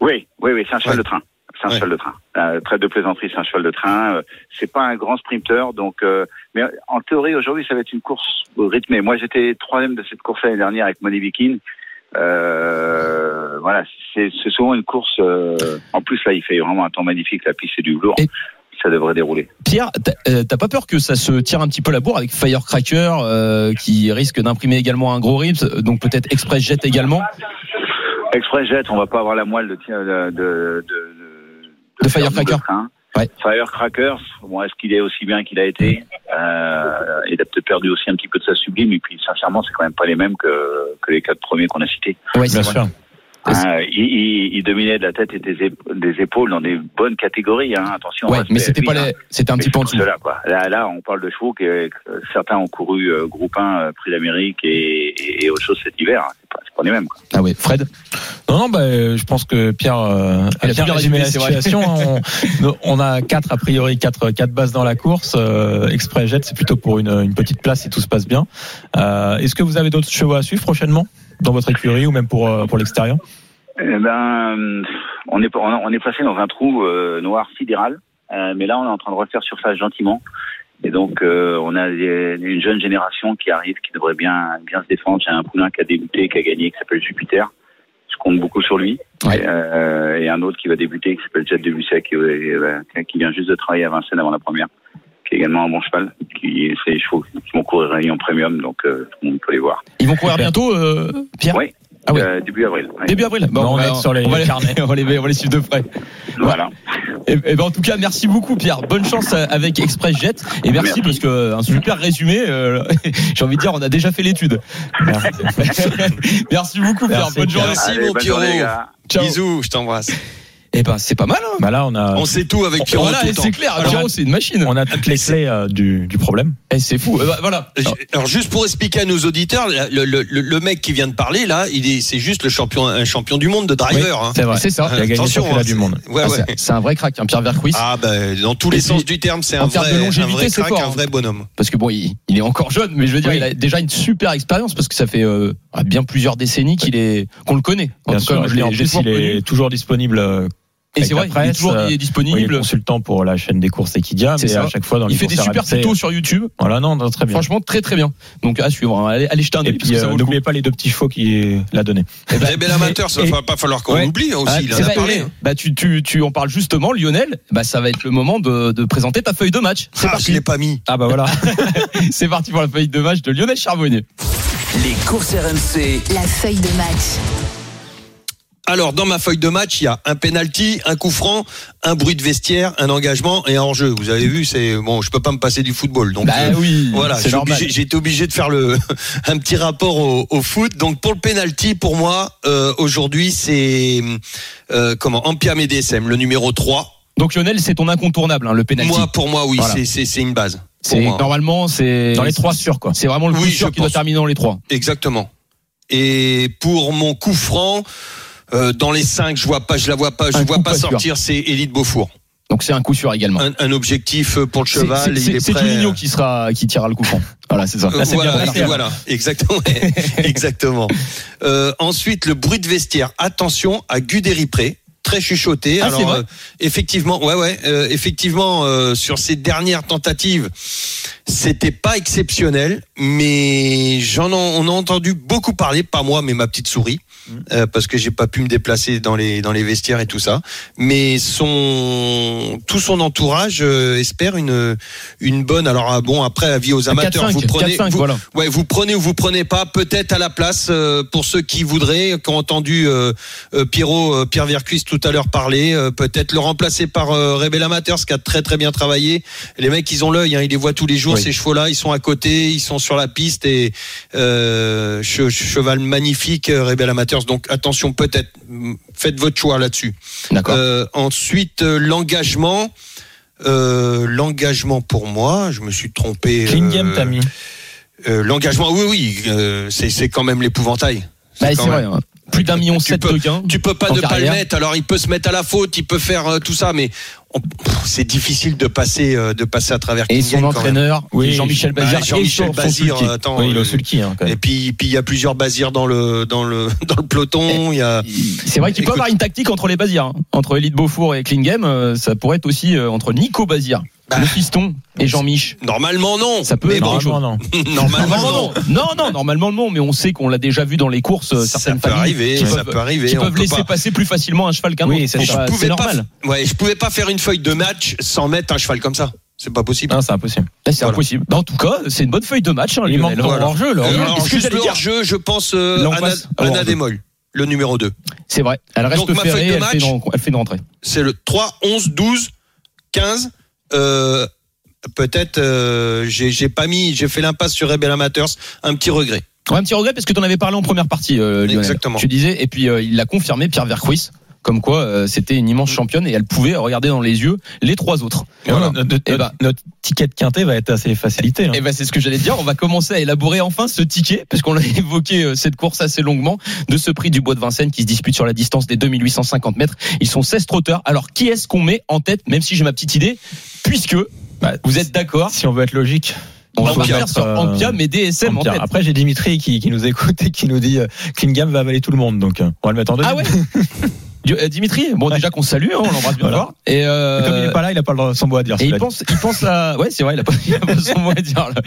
Oui, oui, oui, c'est un cheval Ouais. de train. C'est un Ouais. cheval de train. Euh, traite de plaisanterie, c'est un cheval de train. Euh, c'est pas un grand sprinter, donc. euh, mais en théorie, aujourd'hui, ça va être une course rythmée. Moi, j'étais troisième de cette course l'année dernière avec Money Viking. Euh, voilà, c'est souvent une course. euh, en plus, là, il fait vraiment un temps magnifique. La piste c'est du. Et- Ça devrait dérouler. Pierre, t'as pas peur que ça se tire un petit peu la bourre avec Firecracker euh, qui risque d'imprimer également un gros rips, donc peut-être Express Jet également? Express Jet, on va pas avoir la moelle de de de, de, De Firecracker. de train. Ouais. Firecracker, bon, est-ce qu'il est aussi bien qu'il a été euh, Il a peut-être perdu aussi un petit peu de sa sublime. Et puis, sincèrement, c'est quand même pas les mêmes que, que les quatre premiers qu'on a cités. C'est Bien vrai. sûr. Hein, il, il, il dominait de la tête et des, ép- des épaules dans des bonnes catégories. Hein. Attention. Ouais, hein, mais c'était pas hein. les, c'était un Mais petit peu en c'est dessous. cela, quoi. Là, là, on parle de chevaux que, certains ont couru euh, groupe 1, euh, Prix d'Amérique et, et, et autre chose cet hiver. hein. C'est pas, c'est pas les mêmes. Quoi. Ah ouais, Fred? Non, non, bah, euh, je pense que Pierre euh, a a bien résumé la situation. <laughs> on, on a quatre, a priori, quatre, quatre bases dans la course. Euh, Express Jet, c'est plutôt pour une, une petite place si tout se passe bien. Euh, Est-ce que vous avez d'autres chevaux à suivre prochainement? Dans votre écurie ou même pour, euh, pour l'extérieur Eh ben, on est on on est placé dans un trou euh, noir sidéral, euh, mais là on est en train de refaire surface gentiment. Et donc euh, on a des- une jeune génération qui arrive, qui devrait bien bien se défendre. J'ai un poulain qui a débuté, qui a gagné, qui s'appelle Jupiter. Je compte beaucoup sur lui. Ouais. Et, euh, et un autre qui va débuter, qui s'appelle Jet de Busset, qui, euh, qui vient juste de travailler à Vincennes avant la première, qui est également un bon cheval. Qui c'est des chevaux qui vont courir en premium, donc euh, tout le monde peut les voir. Ils vont courir bientôt, euh, Pierre Oui. Ah. Euh, début avril. Début avril. Bon, on va- être sur les on va carnets. <laughs> on va les, on va les suivre de près. Voilà. Et, et ben en tout cas, merci beaucoup Pierre. Bonne chance euh, avec Express Jet et merci, Merci. parce que un super résumé. euh, <laughs> J'ai envie de dire, on a déjà fait l'étude. merci <laughs> beaucoup Pierre. Merci, Bonne journée. Merci, Allez, mon bonne Pierrot. journée, les gars. Ciao. Bisous, je t'embrasse. Et ben c'est pas mal. Hein bah Là, on a, On sait tout avec Pierrot voilà, c'est clair. Alors, Pierrot, c'est une machine. on a toutes les clés euh, du, du problème. Et c'est fou. Euh, bah, voilà. Alors juste pour expliquer à nos auditeurs, le, le, le- le mec qui vient de parler là, il est, c'est juste le champion, un champion du monde de driver. hein. C'est vrai. C'est ça. Il a gagné le hein, du monde. Ouais, Ah, ouais. c'est- un vrai crack, un Pierre Vercouis. Ah ben dans tous les puis, sens du terme, c'est un vrai, un crack, fort, un hein. vrai bonhomme. Parce que bon, il, il est encore jeune, mais je veux dire, Oui. il a déjà une super expérience parce que ça fait euh, bien plusieurs décennies qu'il est qu'on le connaît. En tout cas, je l'ai il est toujours disponible. Euh, Et c'est vrai, il est presse, toujours il euh, est Il est disponible. consultant pour la chaîne des courses Equidia, C'est mais ça. à chaque fois dans les Il fait des super tutos sur YouTube. Voilà, non, non, très bien. Franchement, très très bien. Donc à suivre. hein. Allez, allez jeter un Et œil euh, n'oubliez pas les deux petits chevaux qui l'a donné. Eh ben, Très bel amateur, ça et- va pas falloir qu'on Ouais. oublie aussi. Ah, il en c'est a parlé. hein. Bah tu, tu, tu en parles justement, Lionel. Bah ça va être le moment de, de présenter ta feuille de match. C'est Ah, je parti. l'ai pas mis. Ah bah voilà. <laughs> C'est parti pour la feuille de match de Lionel Charbonnier. Les courses RMC. La feuille de match. Alors, dans ma feuille de match, il y a un penalty, un coup franc, un bruit de vestiaire, un engagement et un hors-jeu. Vous avez vu, c'est bon, je peux pas me passer du football. Donc, Bah euh, oui, voilà, c'est j'ai normal. obligé- j'ai été obligé de faire le <laughs> un petit rapport au, au foot. Donc, pour le penalty, pour moi, euh, aujourd'hui, c'est euh, comment Ampia DSM, le numéro 3. Donc Lionel, c'est ton incontournable, hein, le penalty. Moi, pour moi, oui, Voilà. c'est- c'est c'est une base. Pour c'est moi. normalement c'est Dans les trois sûrs, quoi. C'est vraiment le coup sûr qui doit terminer dans les trois. Exactement. Et pour mon coup franc, euh, dans les cinq, je vois pas, je la vois pas, je Un vois pas sortir. C'est Élite Beaufour. Donc c'est un coup sûr également. Un, un objectif pour le cheval. c'est-. Juninho qui sera qui tirera le coup franc. <laughs> Voilà, c'est ça. Euh, Là, c'est bien voilà, voilà, exactement, <laughs> exactement. Euh, ensuite, le bruit de vestiaire. Attention à Guderipré, très chuchoté. Ah, Alors, euh, effectivement, ouais, ouais, euh, effectivement, euh, sur ces dernières tentatives, c'était pas exceptionnel, mais j'en en- on a entendu beaucoup parler, pas moi, mais ma petite souris, euh, parce que j'ai pas pu me déplacer dans les dans les vestiaires et tout ça. Mais son tout son entourage euh, espère une une bonne. Alors ah, bon, après avis aux amateurs, 4-5, vous prenez, 4-5, vous, voilà. Ouais, vous prenez ou vous prenez pas, peut-être à la place euh, pour ceux qui voudraient, qui ont entendu euh, euh, Pierrot, euh, Pierre Vercuis tout à l'heure parlé. euh, Peut-être le remplacer par euh, Rebel Amateurs, qui a très très bien travaillé. Les mecs, ils ont l'œil, hein, ils les voient tous les jours. Oui. Ces chevaux-là, ils sont à côté, ils sont sur la piste et euh, che- cheval magnifique, Rebel Donc attention, peut-être, faites votre choix là-dessus. D'accord. Euh, ensuite, euh, l'engagement. Euh, l'engagement pour moi, je me suis trompé. Euh, t'as mis. euh, l'engagement, oui, oui, euh, c'est c'est quand même l'épouvantail. Bah, c'est vrai. hein. Plus d'un million sept peux- de gains. Tu peux pas ne pas le mettre. Alors il peut se mettre à la faute, il peut faire euh, tout ça, mais c'est difficile de passer euh, de passer à travers. Et son entraîneur, Oui, Jean-Michel Bazir, Jean-Michel Bazir, sulky. attends, Oui, il est euh. Hein. Et puis puis il y a plusieurs Bazirs dans le dans le <laughs> dans le peloton. Il y a C'est vrai qu'il peut avoir une tactique entre les Bazirs. hein. Entre Elite Beaufour et Klingem, euh, ça pourrait être aussi euh, entre Nico Bazir. Le fiston, et Jean-Mich. normalement non. Ça peut mais. <laughs> Normalement, non. normalement non. non, non, normalement non, mais on sait qu'on l'a déjà vu dans les courses, euh, Ça certaines peut familles arriver, qui ça peut arriver. qui on peuvent peut laisser pas- passer plus facilement un cheval qu'un Oui, autre. ça. bah, Je c'est pouvais pas normal. fa- Ouais, je pouvais pas faire une feuille de match sans mettre un cheval comme ça. C'est pas possible. Non, c'est impossible. Là, C'est Voilà. impossible. Bah, en tout cas, c'est une bonne feuille de match. Hein, Il manque le Voilà. alors, Est-ce que juste le dire- hors-jeu, je pense euh, Là, on Anna. Démol, le numéro 2. C'est vrai. Elle reste ferrée, elle fait une rentrée. c'est le 3, 11, 12, 15. Euh, Peut-être, euh, j'ai pas mis, j'ai fait l'impasse sur Rebel Amateurs. Un petit regret. Ouais, un petit regret parce que tu en avais parlé en première partie, euh, Lionel. Exactement. Tu disais, et puis euh, il l'a confirmé, Pierre Vercruis, comme quoi euh, c'était une immense championne et elle pouvait regarder dans les yeux les trois autres. Et voilà, notre, notre- Eh ben- notre ticket de quintet va être assez facilité. hein. Et ben c'est ce que j'allais dire. On va commencer à élaborer enfin ce ticket, parce qu'on l'a <laughs> évoqué euh, cette course assez longuement, de ce prix du Bois de Vincennes qui se dispute sur la distance des 2850 mètres. Ils sont 16 trotteurs. Alors qui est-ce qu'on met en tête, même si j'ai ma petite idée, puisque Bah, vous êtes d'accord, Si on veut être logique. on va partir sur euh, Ampia, mais DSM en tête. Après, j'ai Dimitri qui, qui nous écoute et qui nous dit Klingam va avaler tout le monde. Donc, on va le mettre en deuxième. Ah ouais <laughs> Dimitri, bon Ouais. déjà qu'on salue, hein, on l'embrasse bien Voilà. fort. Et, euh, Mais Comme il est pas là, il a pas le- son mot à dire. Et il pense, il pense à, ouais, c'est vrai, il a pas, <laughs> pas son mot à dire, là.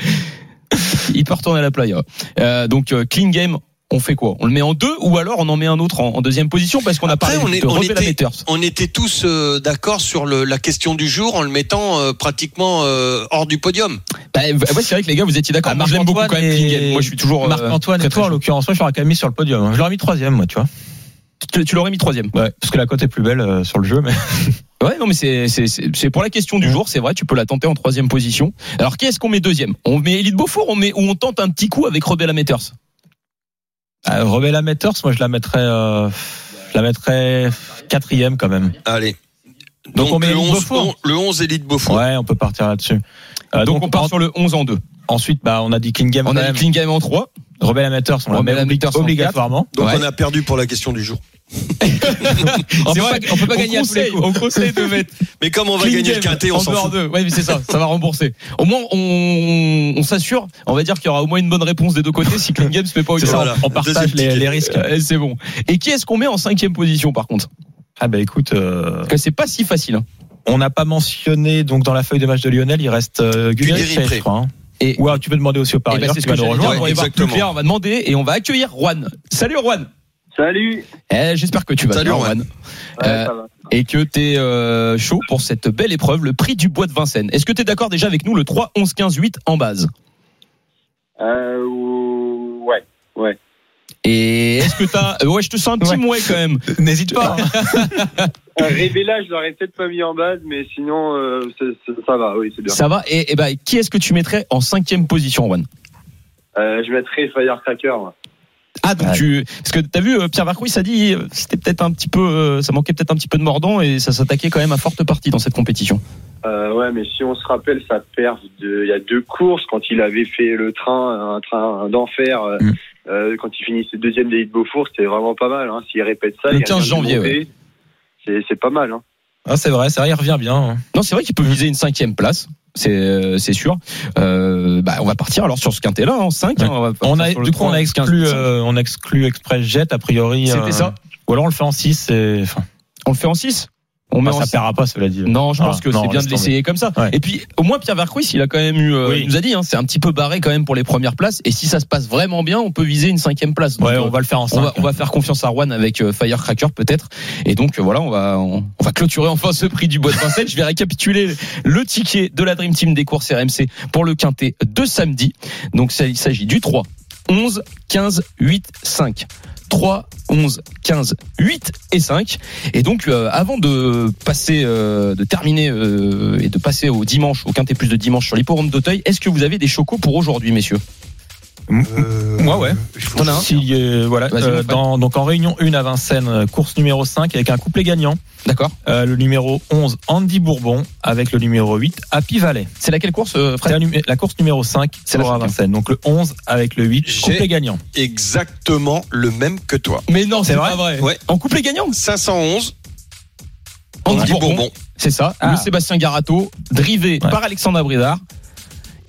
Il peut retourner à la playa. Euh, donc, euh, clean game, on fait quoi? On le met en deux ou alors on en met un autre en, en deuxième position parce qu'on a Après, parlé on est- de on était-. On était tous euh, d'accord sur le, la question du jour en le mettant euh, pratiquement euh, hors du podium. Bah, ouais, c'est vrai que les gars, vous étiez d'accord. Ah, Moi, je l'aime beaucoup quand Marc-Antoine même, clean et- game. Moi, je suis toujours, euh, Marc-Antoine très, et très toi, en l'occurrence, moi, je l'aurais quand même mis sur le podium. Je l'aurais mis troisième, moi, tu vois. Tu, tu l'aurais mis troisième. Ouais, parce que la cote est plus belle euh, sur le jeu, mais <laughs> Ouais, non, mais c'est, c'est, c'est c'est pour la question du jour, c'est vrai, tu peux la tenter en troisième position. Alors, qui est-ce qu'on met deuxième? On met Elite Beaufort, on met, ou on tente un petit coup avec Rebel Amateurs? euh, Rebel Amateurs, moi, je la mettrais, euh, je la mettrais quatrième quand même. Allez. Donc, Donc, on met le, Elite 11, Beaufort. le 11 élite Beaufort. Ouais, on peut partir là-dessus. Euh, Donc, on part en- sur le 11 en 2. Ensuite, bah, on a dit Klingam On quand a dit clean game en 3. Rebel Amateurs, on la Rebel met obli- Amateurs en obligatoirement. Donc Ouais. on a perdu pour la question du jour. <laughs> On vrai, bah, on peut pas on gagner à tous les conseille- coups. On conseille de mettre Mais comme on va clean gagner le game quintet, on en s'en fout. d'eux. Ouais, mais c'est ça, ça va rembourser. Au moins, on, on s'assure, on va dire qu'il y aura au moins une bonne réponse des deux côtés si Clean Game se fait pas au C'est ça, Voilà. on partage les, risques. Euh, C'est bon. Et qui est-ce qu'on met en cinquième position par contre? Ah bah écoute, euh, Parce que c'est pas si facile. hein. on n'a pas mentionné donc dans la feuille de match de Lionel, il reste euh, je crois. hein. Et- Ou alors tu peux demander aussi au parieur ben, c'est qui ce que va nous j'allais rejoindre. On va plus exactement. clair, on va demander et on va accueillir Juan. Salut Juan. Salut. Eh, J'espère que tu vas Salut, bien, Juan. Juan. Ouais, Euh, ça va. Et que tu es chaud pour cette belle épreuve, le prix du bois de Vincennes. Est-ce que tu es d'accord déjà avec nous le 3, 11, 15, 8 en base? Euh, ou- ouais. Et est-ce que t'as. euh, Ouais, je te sens un petit Ouais. mouet quand même. <laughs> N'hésite pas. <laughs> Révéla, je l'aurais peut-être pas mis en base, mais sinon, euh, ça va, oui, c'est bien. Ça va Et, et bah, qui est-ce que tu mettrais en cinquième position, Juan? Euh, je mettrais Firecracker. moi. Ah, donc Ouais. tu. Parce que t'as vu, euh, Pierre Varcouille, ça dit, c'était peut-être un petit peu. Ça manquait peut-être un petit peu de mordant et ça s'attaquait quand même à forte partie dans cette compétition. Euh, ouais, mais si on se rappelle sa perf de, il y a deux courses quand il avait fait le train, un train d'enfer, Mm. Euh, quand il finissait deuxième des Beaufort, c'était vraiment pas mal. Hein. S'il répète ça, Le il revient 15 de janvier, monter. C'est, c'est pas mal. Hein. Ah, c'est vrai, vrai, il revient bien. hein. Non, c'est vrai qu'il peut viser une cinquième place. C'est euh, c'est sûr. Euh, bah, on va partir alors sur ce quintet-là, en 5. Ouais. on, va On partir a, sur le du coup, on 3, a 15, exclu, 5. euh, on a exclu Express Jet a priori. C'était euh, ça Ou alors on le fait en 6 et, enfin, On le fait en 6 On enfin, ça six. paiera pas, cela dit. Non, je pense Ah, que c'est bien de l'essayer comme ça. Ouais. Et puis, au moins, Pierre Vercruis, il a quand même eu, euh, Oui. il nous a dit, hein, c'est un petit peu barré quand même pour les premières places. Et si ça se passe vraiment bien, on peut viser une cinquième place. Donc, Ouais, euh, on va le faire en 5. on va, on va faire confiance à Juan avec euh, Firecracker peut-être. Et donc euh, voilà, on va on, on va clôturer enfin ce prix du bois de Vincennes. Je vais récapituler le ticket de la Dream Team des courses RMC pour le quintet de samedi. Donc ça, il s'agit du 3, 11, 15, 8, 5. 3, 11, 15, 8 et 5. Et donc, euh, avant de passer, euh, de terminer euh, et de passer au dimanche, au quintet plus de dimanche sur l'hipporome d'Auteuil, est-ce que vous avez des chocos pour aujourd'hui, messieurs? Moi, ouais. T'en as un Si, euh, voilà, euh, dans, donc en réunion 1 à Vincennes, euh, course numéro 5 avec un couplet gagnant. D'accord. Euh, le numéro 11, Andy Bourbon, avec le numéro 8, Happy Valley. C'est laquelle course, euh, Fred? La, course numéro 5 C'est la pour à cinquième. Vincennes. Donc le 11 avec le 8, J'ai- couplet gagnant. Exactement le même que toi. Mais non, c'est C'est pas vrai vrai. Ouais. En couplet gagnant? 511. Andy Andy Bourbon. Bourbon. C'est ça. Ah. Le Sébastien Garato, drivé Ouais. par Alexandre Bridard.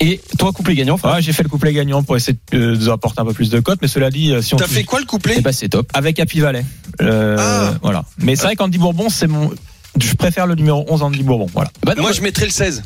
Et toi, couplet gagnant, Fred j'ai fait le couplet gagnant pour essayer de, euh, de nous apporter un peu plus de cotes, mais cela dit, euh, si on T'as fait quoi le couplet Eh ben, c'est top. avec Happy Valley. Euh, Ah. Voilà. Mais c'est vrai qu'Andy Bourbon, c'est mon. Je préfère le numéro 11 Andy Bourbon. Voilà. Bah non, Moi, je mettrais le 16.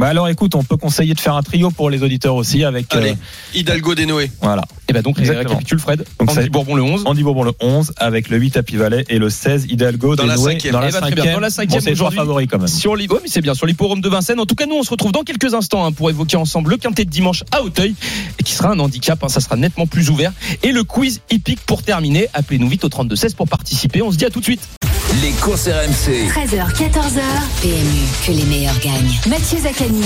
Bah alors écoute, on peut conseiller de faire un trio pour les auditeurs aussi avec. euh, Allez. Hidalgo des Noé. voilà. Eh ben donc, Exactement. récapitule Fred. Donc, Andy Bourbon le 11. Andy Bourbon le 11 avec le 8 Happy Valley et le 16 Hidalgo Dans des la dans la Eh ben, très bien. cinquième. Dans la cinquième Bon, c'est les trois favoris quand même. Sur l'hi- ouais, mais c'est bien sur l'hipporome de Vincennes. En tout cas, nous on se retrouve dans quelques instants hein, pour évoquer ensemble le quintet de dimanche à Auteuil, et qui sera un handicap. hein, ça sera nettement plus ouvert. Et le quiz hippique pour terminer. Appelez-nous vite au 32 16 pour participer. On se dit à tout de suite. Les courses RMC. 13h, 14h. PMU, que les meilleurs gagnent. Mathieu Zaccani.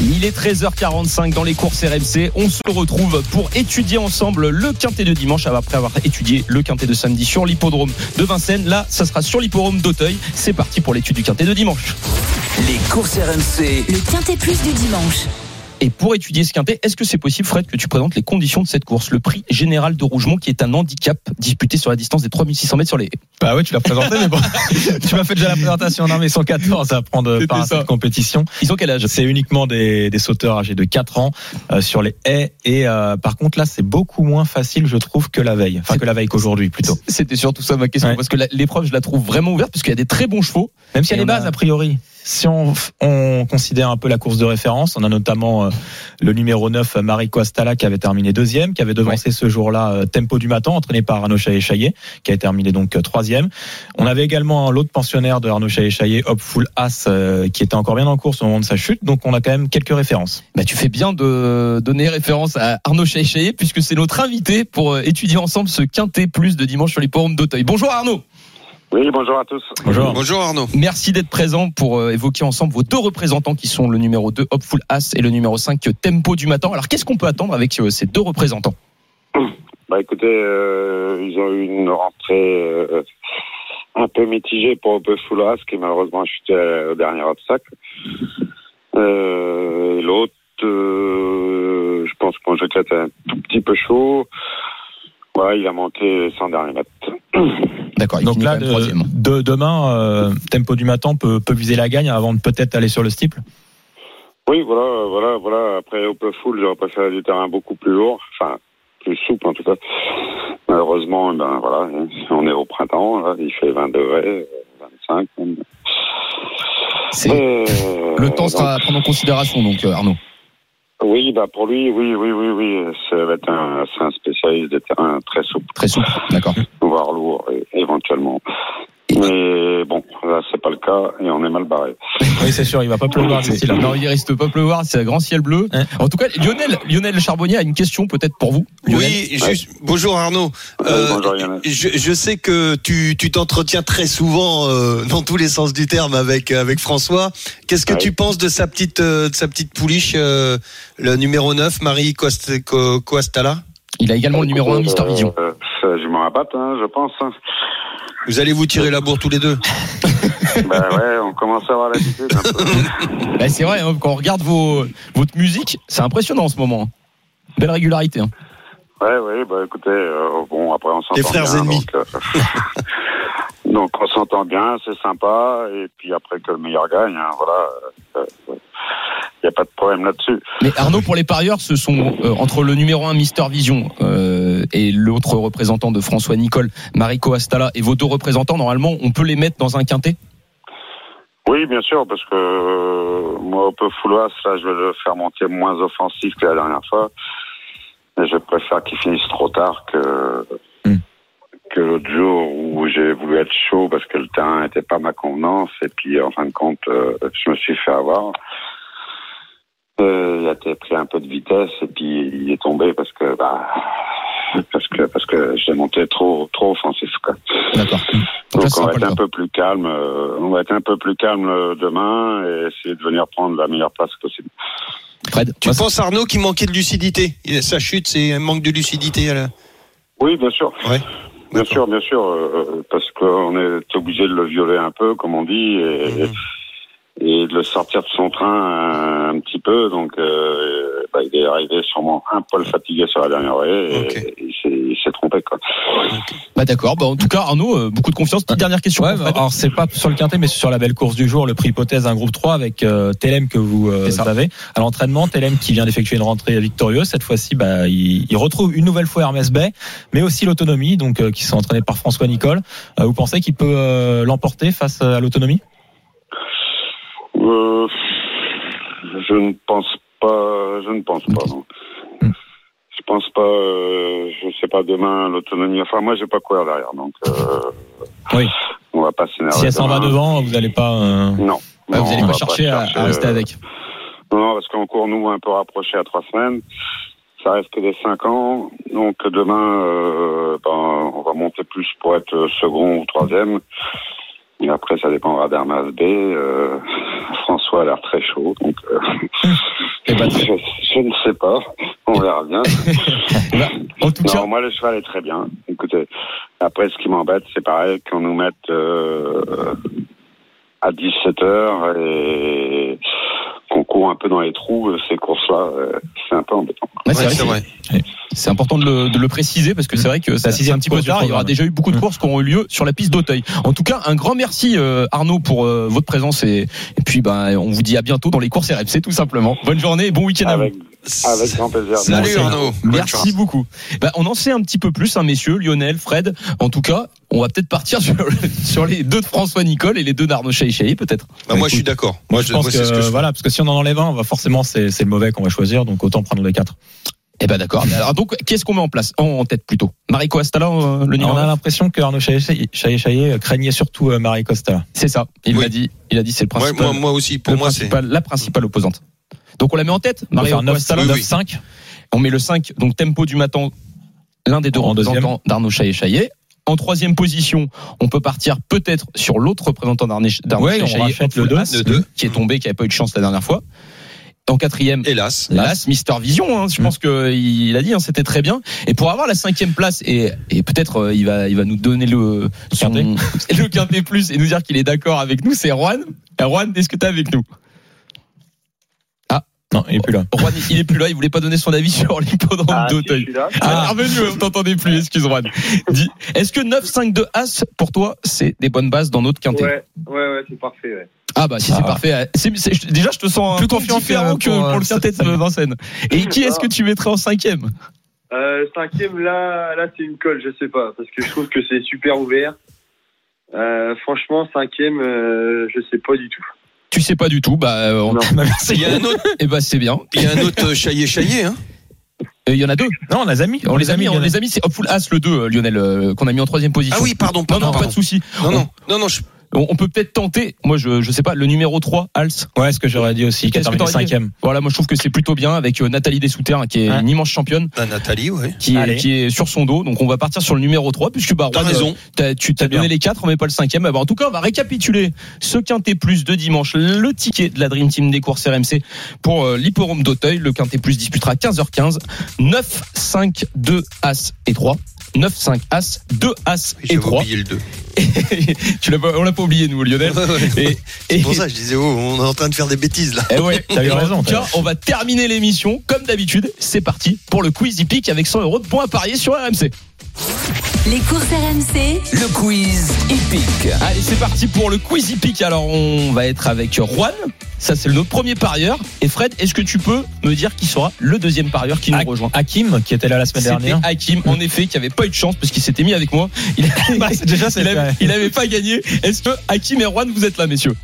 Il est 13h45 dans les courses RMC. On se retrouve pour étudier ensemble le quintet de dimanche après avoir étudié le quintet de samedi sur l'hippodrome de Vincennes. Là, ça sera sur l'hippodrome d'Auteuil. C'est parti pour l'étude du quintet de dimanche. Les courses RMC. Le quintet plus du dimanche. Et pour étudier ce quintet, est-ce que c'est possible, Fred, que tu présentes les conditions de cette course? Le prix général de Rougemont, qui est un handicap disputé sur la distance des 3600 mètres sur les. Bah ouais, tu l'as présenté, mais bon, <laughs> tu m'as fait déjà la présentation. Non, mais ils sont 14 à prendre part à cette compétition. Ils ont quel âge? C'est uniquement des, des sauteurs âgés de 4 ans euh, sur les haies. Et euh, par contre, là, c'est beaucoup moins facile, je trouve, que la veille. Enfin, que la veille qu'aujourd'hui, plutôt. C'était surtout ça ma question, Ouais. parce que l'épreuve, je la trouve vraiment ouverte, parce qu'il y a des très bons chevaux. Même s'il y a a- bases, a priori. Si on, on considère un peu la course de référence, on a notamment euh, le numéro 9, Marico Astala, qui avait terminé deuxième, qui avait devancé ce jour-là euh, Tempo du Matin, entraîné par Arnaud Chaillet-Chaillet, qui a terminé donc euh, troisième. On avait également l'autre pensionnaire de Arnaud Chaillet-Chaillet, Hopeful As, euh, qui était encore bien en course au moment de sa chute. Donc on a quand même quelques références. Bah, tu fais bien de donner référence à Arnaud Chaillet, puisque c'est notre invité pour euh, étudier ensemble ce quintet plus de dimanche sur l'hipporome d'Auteuil. Bonjour Arnaud Oui, bonjour à tous. Bonjour. Bonjour Arnaud. Merci d'être présent pour euh, évoquer ensemble vos deux représentants qui sont le numéro 2 Hopeful As et le numéro 5 Tempo du Matin. Alors qu'est-ce qu'on peut attendre avec euh, ces deux représentants? Bah écoutez, euh, ils ont eu une rentrée euh, un peu mitigée pour Buffoulas, qui malheureusement a chuté au dernier obstacle. Euh, L'autre, euh, je pense que mon jeu était un tout petit peu chaud. Ouais, il a manqué les 100 derniers mètres. <coughs> D'accord, Donc là, de, demain, euh, Tempo du Matin peut, peut viser la gagne avant de peut-être aller sur le steeple? Oui, voilà, voilà, voilà. Après, au peu full, j'aurais préféré du terrain beaucoup plus lourd, enfin, plus souple en tout cas. Malheureusement, ben voilà, on est au printemps, là, il fait 20 degrés, euh, 25. même. Euh, Le temps donc, sera à prendre en considération, donc euh, Arnaud. Oui, bah pour lui, oui, oui, oui, oui. Ça va être un, c'est un spécialiste des terrains très souple, Très souple, d'accord. voire lourd, éventuellement. Mais bon, là, c'est pas le cas et on est mal barré. Oui, c'est sûr, il va pas pleuvoir d'ici là. Non, il risque pas pleuvoir, c'est un grand ciel bleu. Hein. En tout cas, Lionel, Lionel Charbonnier a une question peut-être pour vous. Lionel. Oui, juste, bonjour Arnaud. Euh, bonjour, Yann. je, je sais que tu tu t'entretiens très souvent euh, dans tous les sens du terme avec avec François. Qu'est-ce que Ouais. tu penses de sa petite euh, de sa petite pouliche euh, le numéro 9 Marie Coastala? Il a également le numéro 1 Mister Vision. euh, ça, je m'en rabatte, hein, je pense. Vous allez vous tirer la bourre tous les deux. bah ouais, on commence à avoir l'habitude un peu. <laughs> Bah, c'est vrai, hein, quand on regarde vos, votre musique, c'est impressionnant en ce moment. hein. Belle régularité. hein. Ouais, ouais, bah écoutez, euh, bon, après on s'entend Les frères bien. ennemis. Donc, euh, <laughs> donc, on s'entend bien, c'est sympa, et puis après que le meilleur gagne, hein, voilà. Il n'y a pas de problème là-dessus. Mais Arnaud, pour les parieurs, ce sont euh, entre le numéro 1 Mister Vision euh, et l'autre représentant de François Nicole, Marico Astala, et vos deux représentants, normalement, on peut les mettre dans un quintet? Oui, bien sûr, parce que euh, moi, au peu fouloise, là, je vais le faire monter moins offensif que la dernière fois. Et je préfère qu'il finisse trop tard que, Hmm. que l'autre jour où j'ai voulu être chaud parce que le terrain n'était pas ma convenance. Et puis, en fin de compte, euh, je me suis fait avoir. Euh, il a été pris un peu de vitesse et puis il est tombé parce que bah, parce que parce que j'ai monté trop trop offensif. Quoi. D'accord. Donc ce on va être un peu plus calme. euh, on va être un peu plus calme euh, demain et essayer de venir prendre la meilleure place possible. Fred, Tu penses Arnaud qui manquait de lucidité? Sa chute, c'est un manque de lucidité. à la- Oui, bien sûr. Ouais. Bien sûr, bien sûr, euh, parce qu'on est obligé de le violer un peu, comme on dit, et, Mhm. Et de le sortir de son train un, un petit peu. Donc, euh, bah, il est arrivé sûrement un poil fatigué sur la dernière haie, et, Ok. et il s'est- il s'est trompé. Quoi. bah d'accord. Bah, en tout cas, Arnaud, euh, beaucoup de confiance. Petite dernière question. Ouais, bah, alors c'est pas sur le quintet, mais sur la belle course du jour, le prix hypothèse d'un groupe 3 avec euh, Telem que vous euh, C'est ça. avez à l'entraînement. Telem qui vient d'effectuer une rentrée victorieuse. Cette fois-ci, bah, il, il retrouve une nouvelle fois Hermès Bay, mais aussi l'autonomie, donc euh, qui sont entraînés par François Nicole. Euh, vous pensez qu'il peut euh, l'emporter face à l'autonomie? Euh, je ne pense pas. Je ne pense pas. Non. Je pense pas. Euh, je sais pas demain l'autonomie. Enfin, moi, j'ai pas courir derrière, donc. Euh, Oui. On va pas s'énerver. Si elle s'en va devant, vous n'allez pas. euh, Non. Vous Non, allez on pas chercher à, à rester avec. Non, non, parce qu'on court nous un peu rapproché à trois semaines. Ça reste que des cinq ans. Donc demain, euh, ben, on va monter plus pour être second ou troisième. Et après, ça dépendra d'Hermas B. Euh, François a l'air très chaud, donc euh, Eh ben, <laughs> je, je ne sais pas. On verra bien. <laughs> en tout cas, Non, moi, le cheval est très bien. Écoutez, après, ce qui m'embête, c'est pareil, qu'on nous mette euh, à 17 heures et qu'on court un peu dans les trous, euh, ces courses-là, euh, c'est un peu embêtant. Ouais, c'est Ouais, vrai c'est que vrai. C'est important de le, de le préciser parce que c'est vrai que c'est c'est un petit peu tard. Il y aura déjà eu beaucoup de Mm. courses qui auront eu lieu sur la piste d'Auteuil. En tout cas, un grand merci euh, Arnaud pour euh, votre présence et, et puis ben on vous dit à bientôt dans les courses RMC tout simplement. Bonne journée et bon week-end à vous. Avec, avec grand plaisir. Salut Merci. Arnaud. Merci beaucoup. Ben, on en sait un petit peu plus, hein, messieurs, Lionel, Fred. En tout cas, on va peut-être partir <laughs> sur, sur les deux de François Nicole et les deux d'Arnaud Chaïchaï, peut-être. Bah, moi, je suis d'accord. Moi, je pense que, c'est ce que je- voilà, parce que si on en enlève un, on va forcément c'est le mauvais qu'on va choisir, donc autant prendre les quatre. Eh ben d'accord. Alors donc, qu'est-ce qu'on met en place en, en tête plutôt? Marico Astala, euh, le On numéro a un? l'impression que Arnaud Chaillé craignait surtout euh, Marie Costa. C'est ça. Il Oui. l'a dit. Il a dit c'est le Ouais, principal. moi, moi aussi, pour moi, c'est. la principale opposante. Donc on la met en tête. On va Mario faire 9, Astala. oui, oui. 5 On met le 5, donc tempo du matin, l'un des deux représentants d'Arnaud Chaillet-Chaillet. En troisième position, on peut partir peut-être sur l'autre représentant d'Arnaud Ouais, on rachète le qui est tombé, qui n'avait pas eu de chance la dernière fois. En quatrième, Hélas. Las, Mister Vision, hein, je Mm. pense que il a dit, hein, c'était très bien. Et pour avoir la cinquième place, et, et peut-être euh, il va, il va nous donner le son- <laughs> le quintet plus et nous dire qu'il est d'accord avec nous. C'est Juan. Et Juan, est-ce que t'es avec nous? Non, il est plus là. Juan, il est plus là. Il voulait pas donner son avis <laughs> sur l'hippodrome Ah, d'Auteuil. Ah, est revenu, on t'entendait plus, excuse Juan. Est-ce que 9, 5, 2 As, pour toi, c'est des bonnes bases dans notre quintet Ouais, ouais, ouais, c'est parfait. Ouais. Ah bah si c'est Ah. parfait. Déjà, je te sens Plus confiant que que pour, pour, euh, le quintet de Vincennes. Et qui est-ce que tu mettrais en cinquième? Euh, cinquième, là, là c'est une colle, je sais pas, parce que je trouve que c'est super ouvert. Euh, franchement, cinquième, euh, je sais pas du tout. Tu sais pas du tout. Bah, euh, on... Non. Il y a un autre, et bah c'est bien. il y a un autre Chaillé Chaillé, hein. Euh, Il y en a deux. Non, on les a mis. On, les a mis. On les a mis. C'est Hopeful As le 2 euh, Lionel euh, qu'on a mis en troisième position. Ah oui, pardon, Non pardon, non pas pardon. de souci. Non, non, non, non, je- On, peut peut-être tenter. Moi je je sais pas le numéro 3 Als. Ouais, ce que j'aurais dit aussi, qui que terminé. Voilà moi je trouve que c'est plutôt bien avec euh, Nathalie Dessouter hein, qui est Ouais. une immense championne Ah, Nathalie, ouais. qui est, qui est sur son dos. Donc on va partir sur le numéro 3 puisque bah T'as Juan, raison. euh, t'as- tu t'as C'est bien. donné les quatre, mais pas le cinquième. Ah bah, en tout cas, on va récapituler ce quintet plus de dimanche, le ticket de la Dream Team des courses RMC pour euh, l'hipporome d'Auteuil. Le quintet plus disputera 15h15. 9, 5, 2, As et 3. 9, 5, As, 2 As et J'avais 3. oublié le 2. <laughs> tu l'as pas, on l'a pas oublié, nous, Lionel. <laughs> Et, C'est et- pour ça que je disais, oh, on est en train de faire des bêtises, là. eh ouais, <laughs> T'as eu Et raison, t'as- on va terminer l'émission comme d'habitude. C'est parti pour le quiz hippique avec 100 euros de points à parier sur RMC. Les courses RMC, Le quiz hippique. Allez, c'est parti pour le quiz hippique. Alors, on va être avec Juan. Ça, c'est notre premier parieur. Et Fred, est-ce que tu peux me dire qui sera le deuxième parieur qui nous rejoint Hakim, qui était là la semaine dernière. Hakim, en effet, qui avait pas eu de chance parce qu'il s'était mis avec moi. Il, <laughs> Bah, c'est déjà, <laughs> c'est il, avait, pas gagné. Est-ce que Hakim et Juan, vous êtes là, messieurs?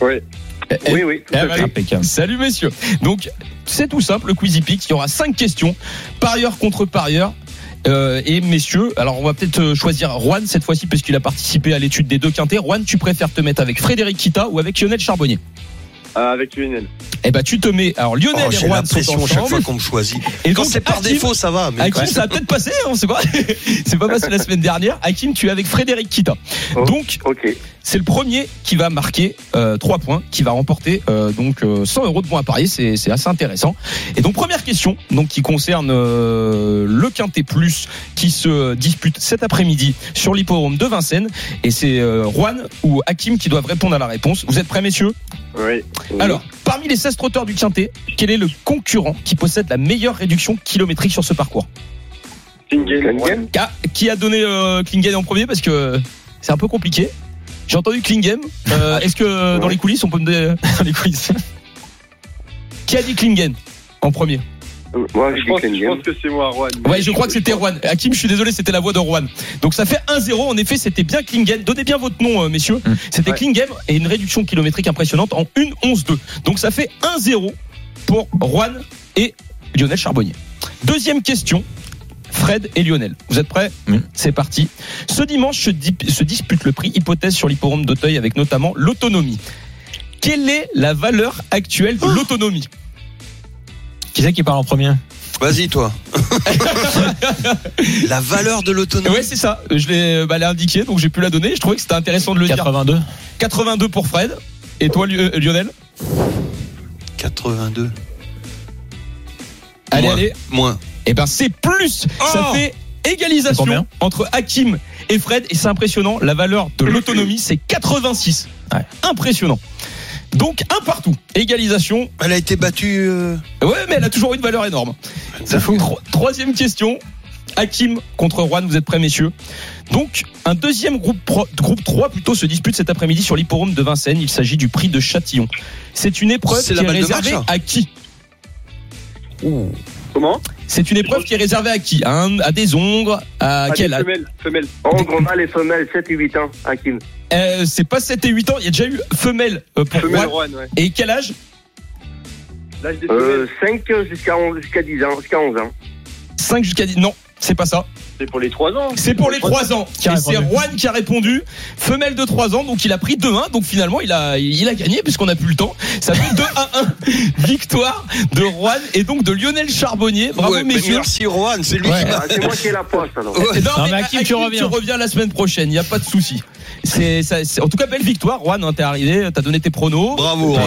Oui, Eh, oui, oui. tout eh, bah. Impeccable. Salut messieurs. Donc c'est tout simple, le quiz hippique. Il y aura cinq questions, parieur contre parieur. Euh, et messieurs, alors on va peut-être euh, choisir Juan cette fois-ci parce qu'il a participé à l'étude des deux quintés. Juan, tu préfères te mettre avec Frédéric Kita ou avec Lionel Charbonnier? Euh, avec Lionel. Eh ben, tu te mets. Alors, Lionel Oh, et J'ai Juan sont l'impression à chaque ensemble. fois qu'on me choisit. Et Quand donc, c'est par Hakim- défaut, ça va. Mais Hakim, ça a peut-être passé, on sait pas. <laughs> c'est pas passé la semaine dernière. Hakim, tu es avec Frédéric Kita. Oh. Donc, c'est le premier qui va marquer euh, 3 points, qui va remporter euh, donc euh, 100 euros de points à parier. C'est assez intéressant. Et donc, première question, donc qui concerne euh, le Quintet Plus, qui se dispute cet après-midi sur l'hippodrome de Vincennes. Et c'est euh, Juan ou Hakim qui doivent répondre à la réponse. Vous êtes prêts, messieurs? Oui. Alors, parmi les 16 du Quintet, quel est le concurrent qui possède la meilleure réduction kilométrique sur ce parcours Klingen. Ah, Qui a donné euh, Klingen en premier parce que c'est un peu compliqué. J'ai entendu Klingen. Euh, Est-ce que dans les coulisses, on peut me donner- <laughs> dans les coulisses Qui a dit Klingen en premier Moi, je pense, je Klingen. pense que c'est moi, Juan. Ouais, je crois que c'était Juan. Hakim, je suis désolé, c'était la voix de Juan. Donc ça fait 1-0. En effet, c'était bien Klingen. Donnez bien votre nom, euh, messieurs. Mm. C'était Ouais. Klingen et une réduction kilométrique impressionnante en 1-11-2. Donc ça fait 1-0 pour Juan et Lionel Charbonnier. Deuxième question. Fred et Lionel. Vous êtes prêts. C'est parti. Ce dimanche se, dip- se dispute le prix hypothèse sur l'hipporome d'Auteuil avec notamment l'autonomie. Quelle est la valeur actuelle de l'autonomie? Qui c'est qui parle en premier Vas-y, toi. <laughs> La valeur de l'autonomie. Ouais, c'est ça. Je l'ai bah, l'ai indiqué, donc j'ai pu la donner. Je trouvais que c'était intéressant de le dire. 82 82 pour Fred. Et toi, Lieu- Lionel 82. Allez, Moins. allez. Moins. Eh ben, c'est plus. Ça Oh fait C'est égalisation entre Hakim et Fred. Et c'est impressionnant. La valeur de <coughs> l'autonomie, c'est 86. Ouais. Impressionnant. Donc, un partout. Égalisation. Elle a été battue. euh, Ouais, mais elle a toujours une valeur énorme. Ça fait tro- troisième question. Hakim contre Juan, vous êtes prêts, messieurs? Donc, un deuxième groupe, pro- groupe 3 plutôt se dispute cet après-midi sur l'hipporome de Vincennes. Il s'agit du prix de Châtillon. C'est une épreuve C'est qui la est réservée match, à qui? Comment C'est une épreuve qui est réservée à qui? À, un- à des ongres À Ah, quel des âge? femelles, femelles. Ongre mâle et femelle, 7 et 8 ans, Hakim. Euh, C'est pas 7 et 8 ans. Il y a déjà eu femelle euh, pour Femelle Juan. Juan, ouais. Et quel âge? L'âge des Euh, femelles, 5 jusqu'à 11 jusqu'à 10 ans, jusqu'à 11 ans. 5 jusqu'à 10 Non, c'est pas ça. C'est pour les 3 ans. C'est pour les 3 ans. Qui Et c'est Juan qui a répondu. Femelle de 3 ans, donc il a pris 2-1. Donc finalement, il a, il a gagné puisqu'on a plus le temps. Ça fait 2-1-1. <laughs> Victoire de Juan et donc de Lionel Charbonnier. Bravo, ouais, messieurs. merci, Rohan. C'est lui Ouais. qui m'a. Ah, c'est moi qui ai la poste alors. Ouais. Non, Non, mais mais Hakim, tu reviens. Tu reviens la semaine prochaine. Il n'y a pas de souci. C'est, ça- c'est- en tout cas, belle victoire. Juan, hein, t'es arrivé, t'as donné tes pronos. Bravo. Rohan.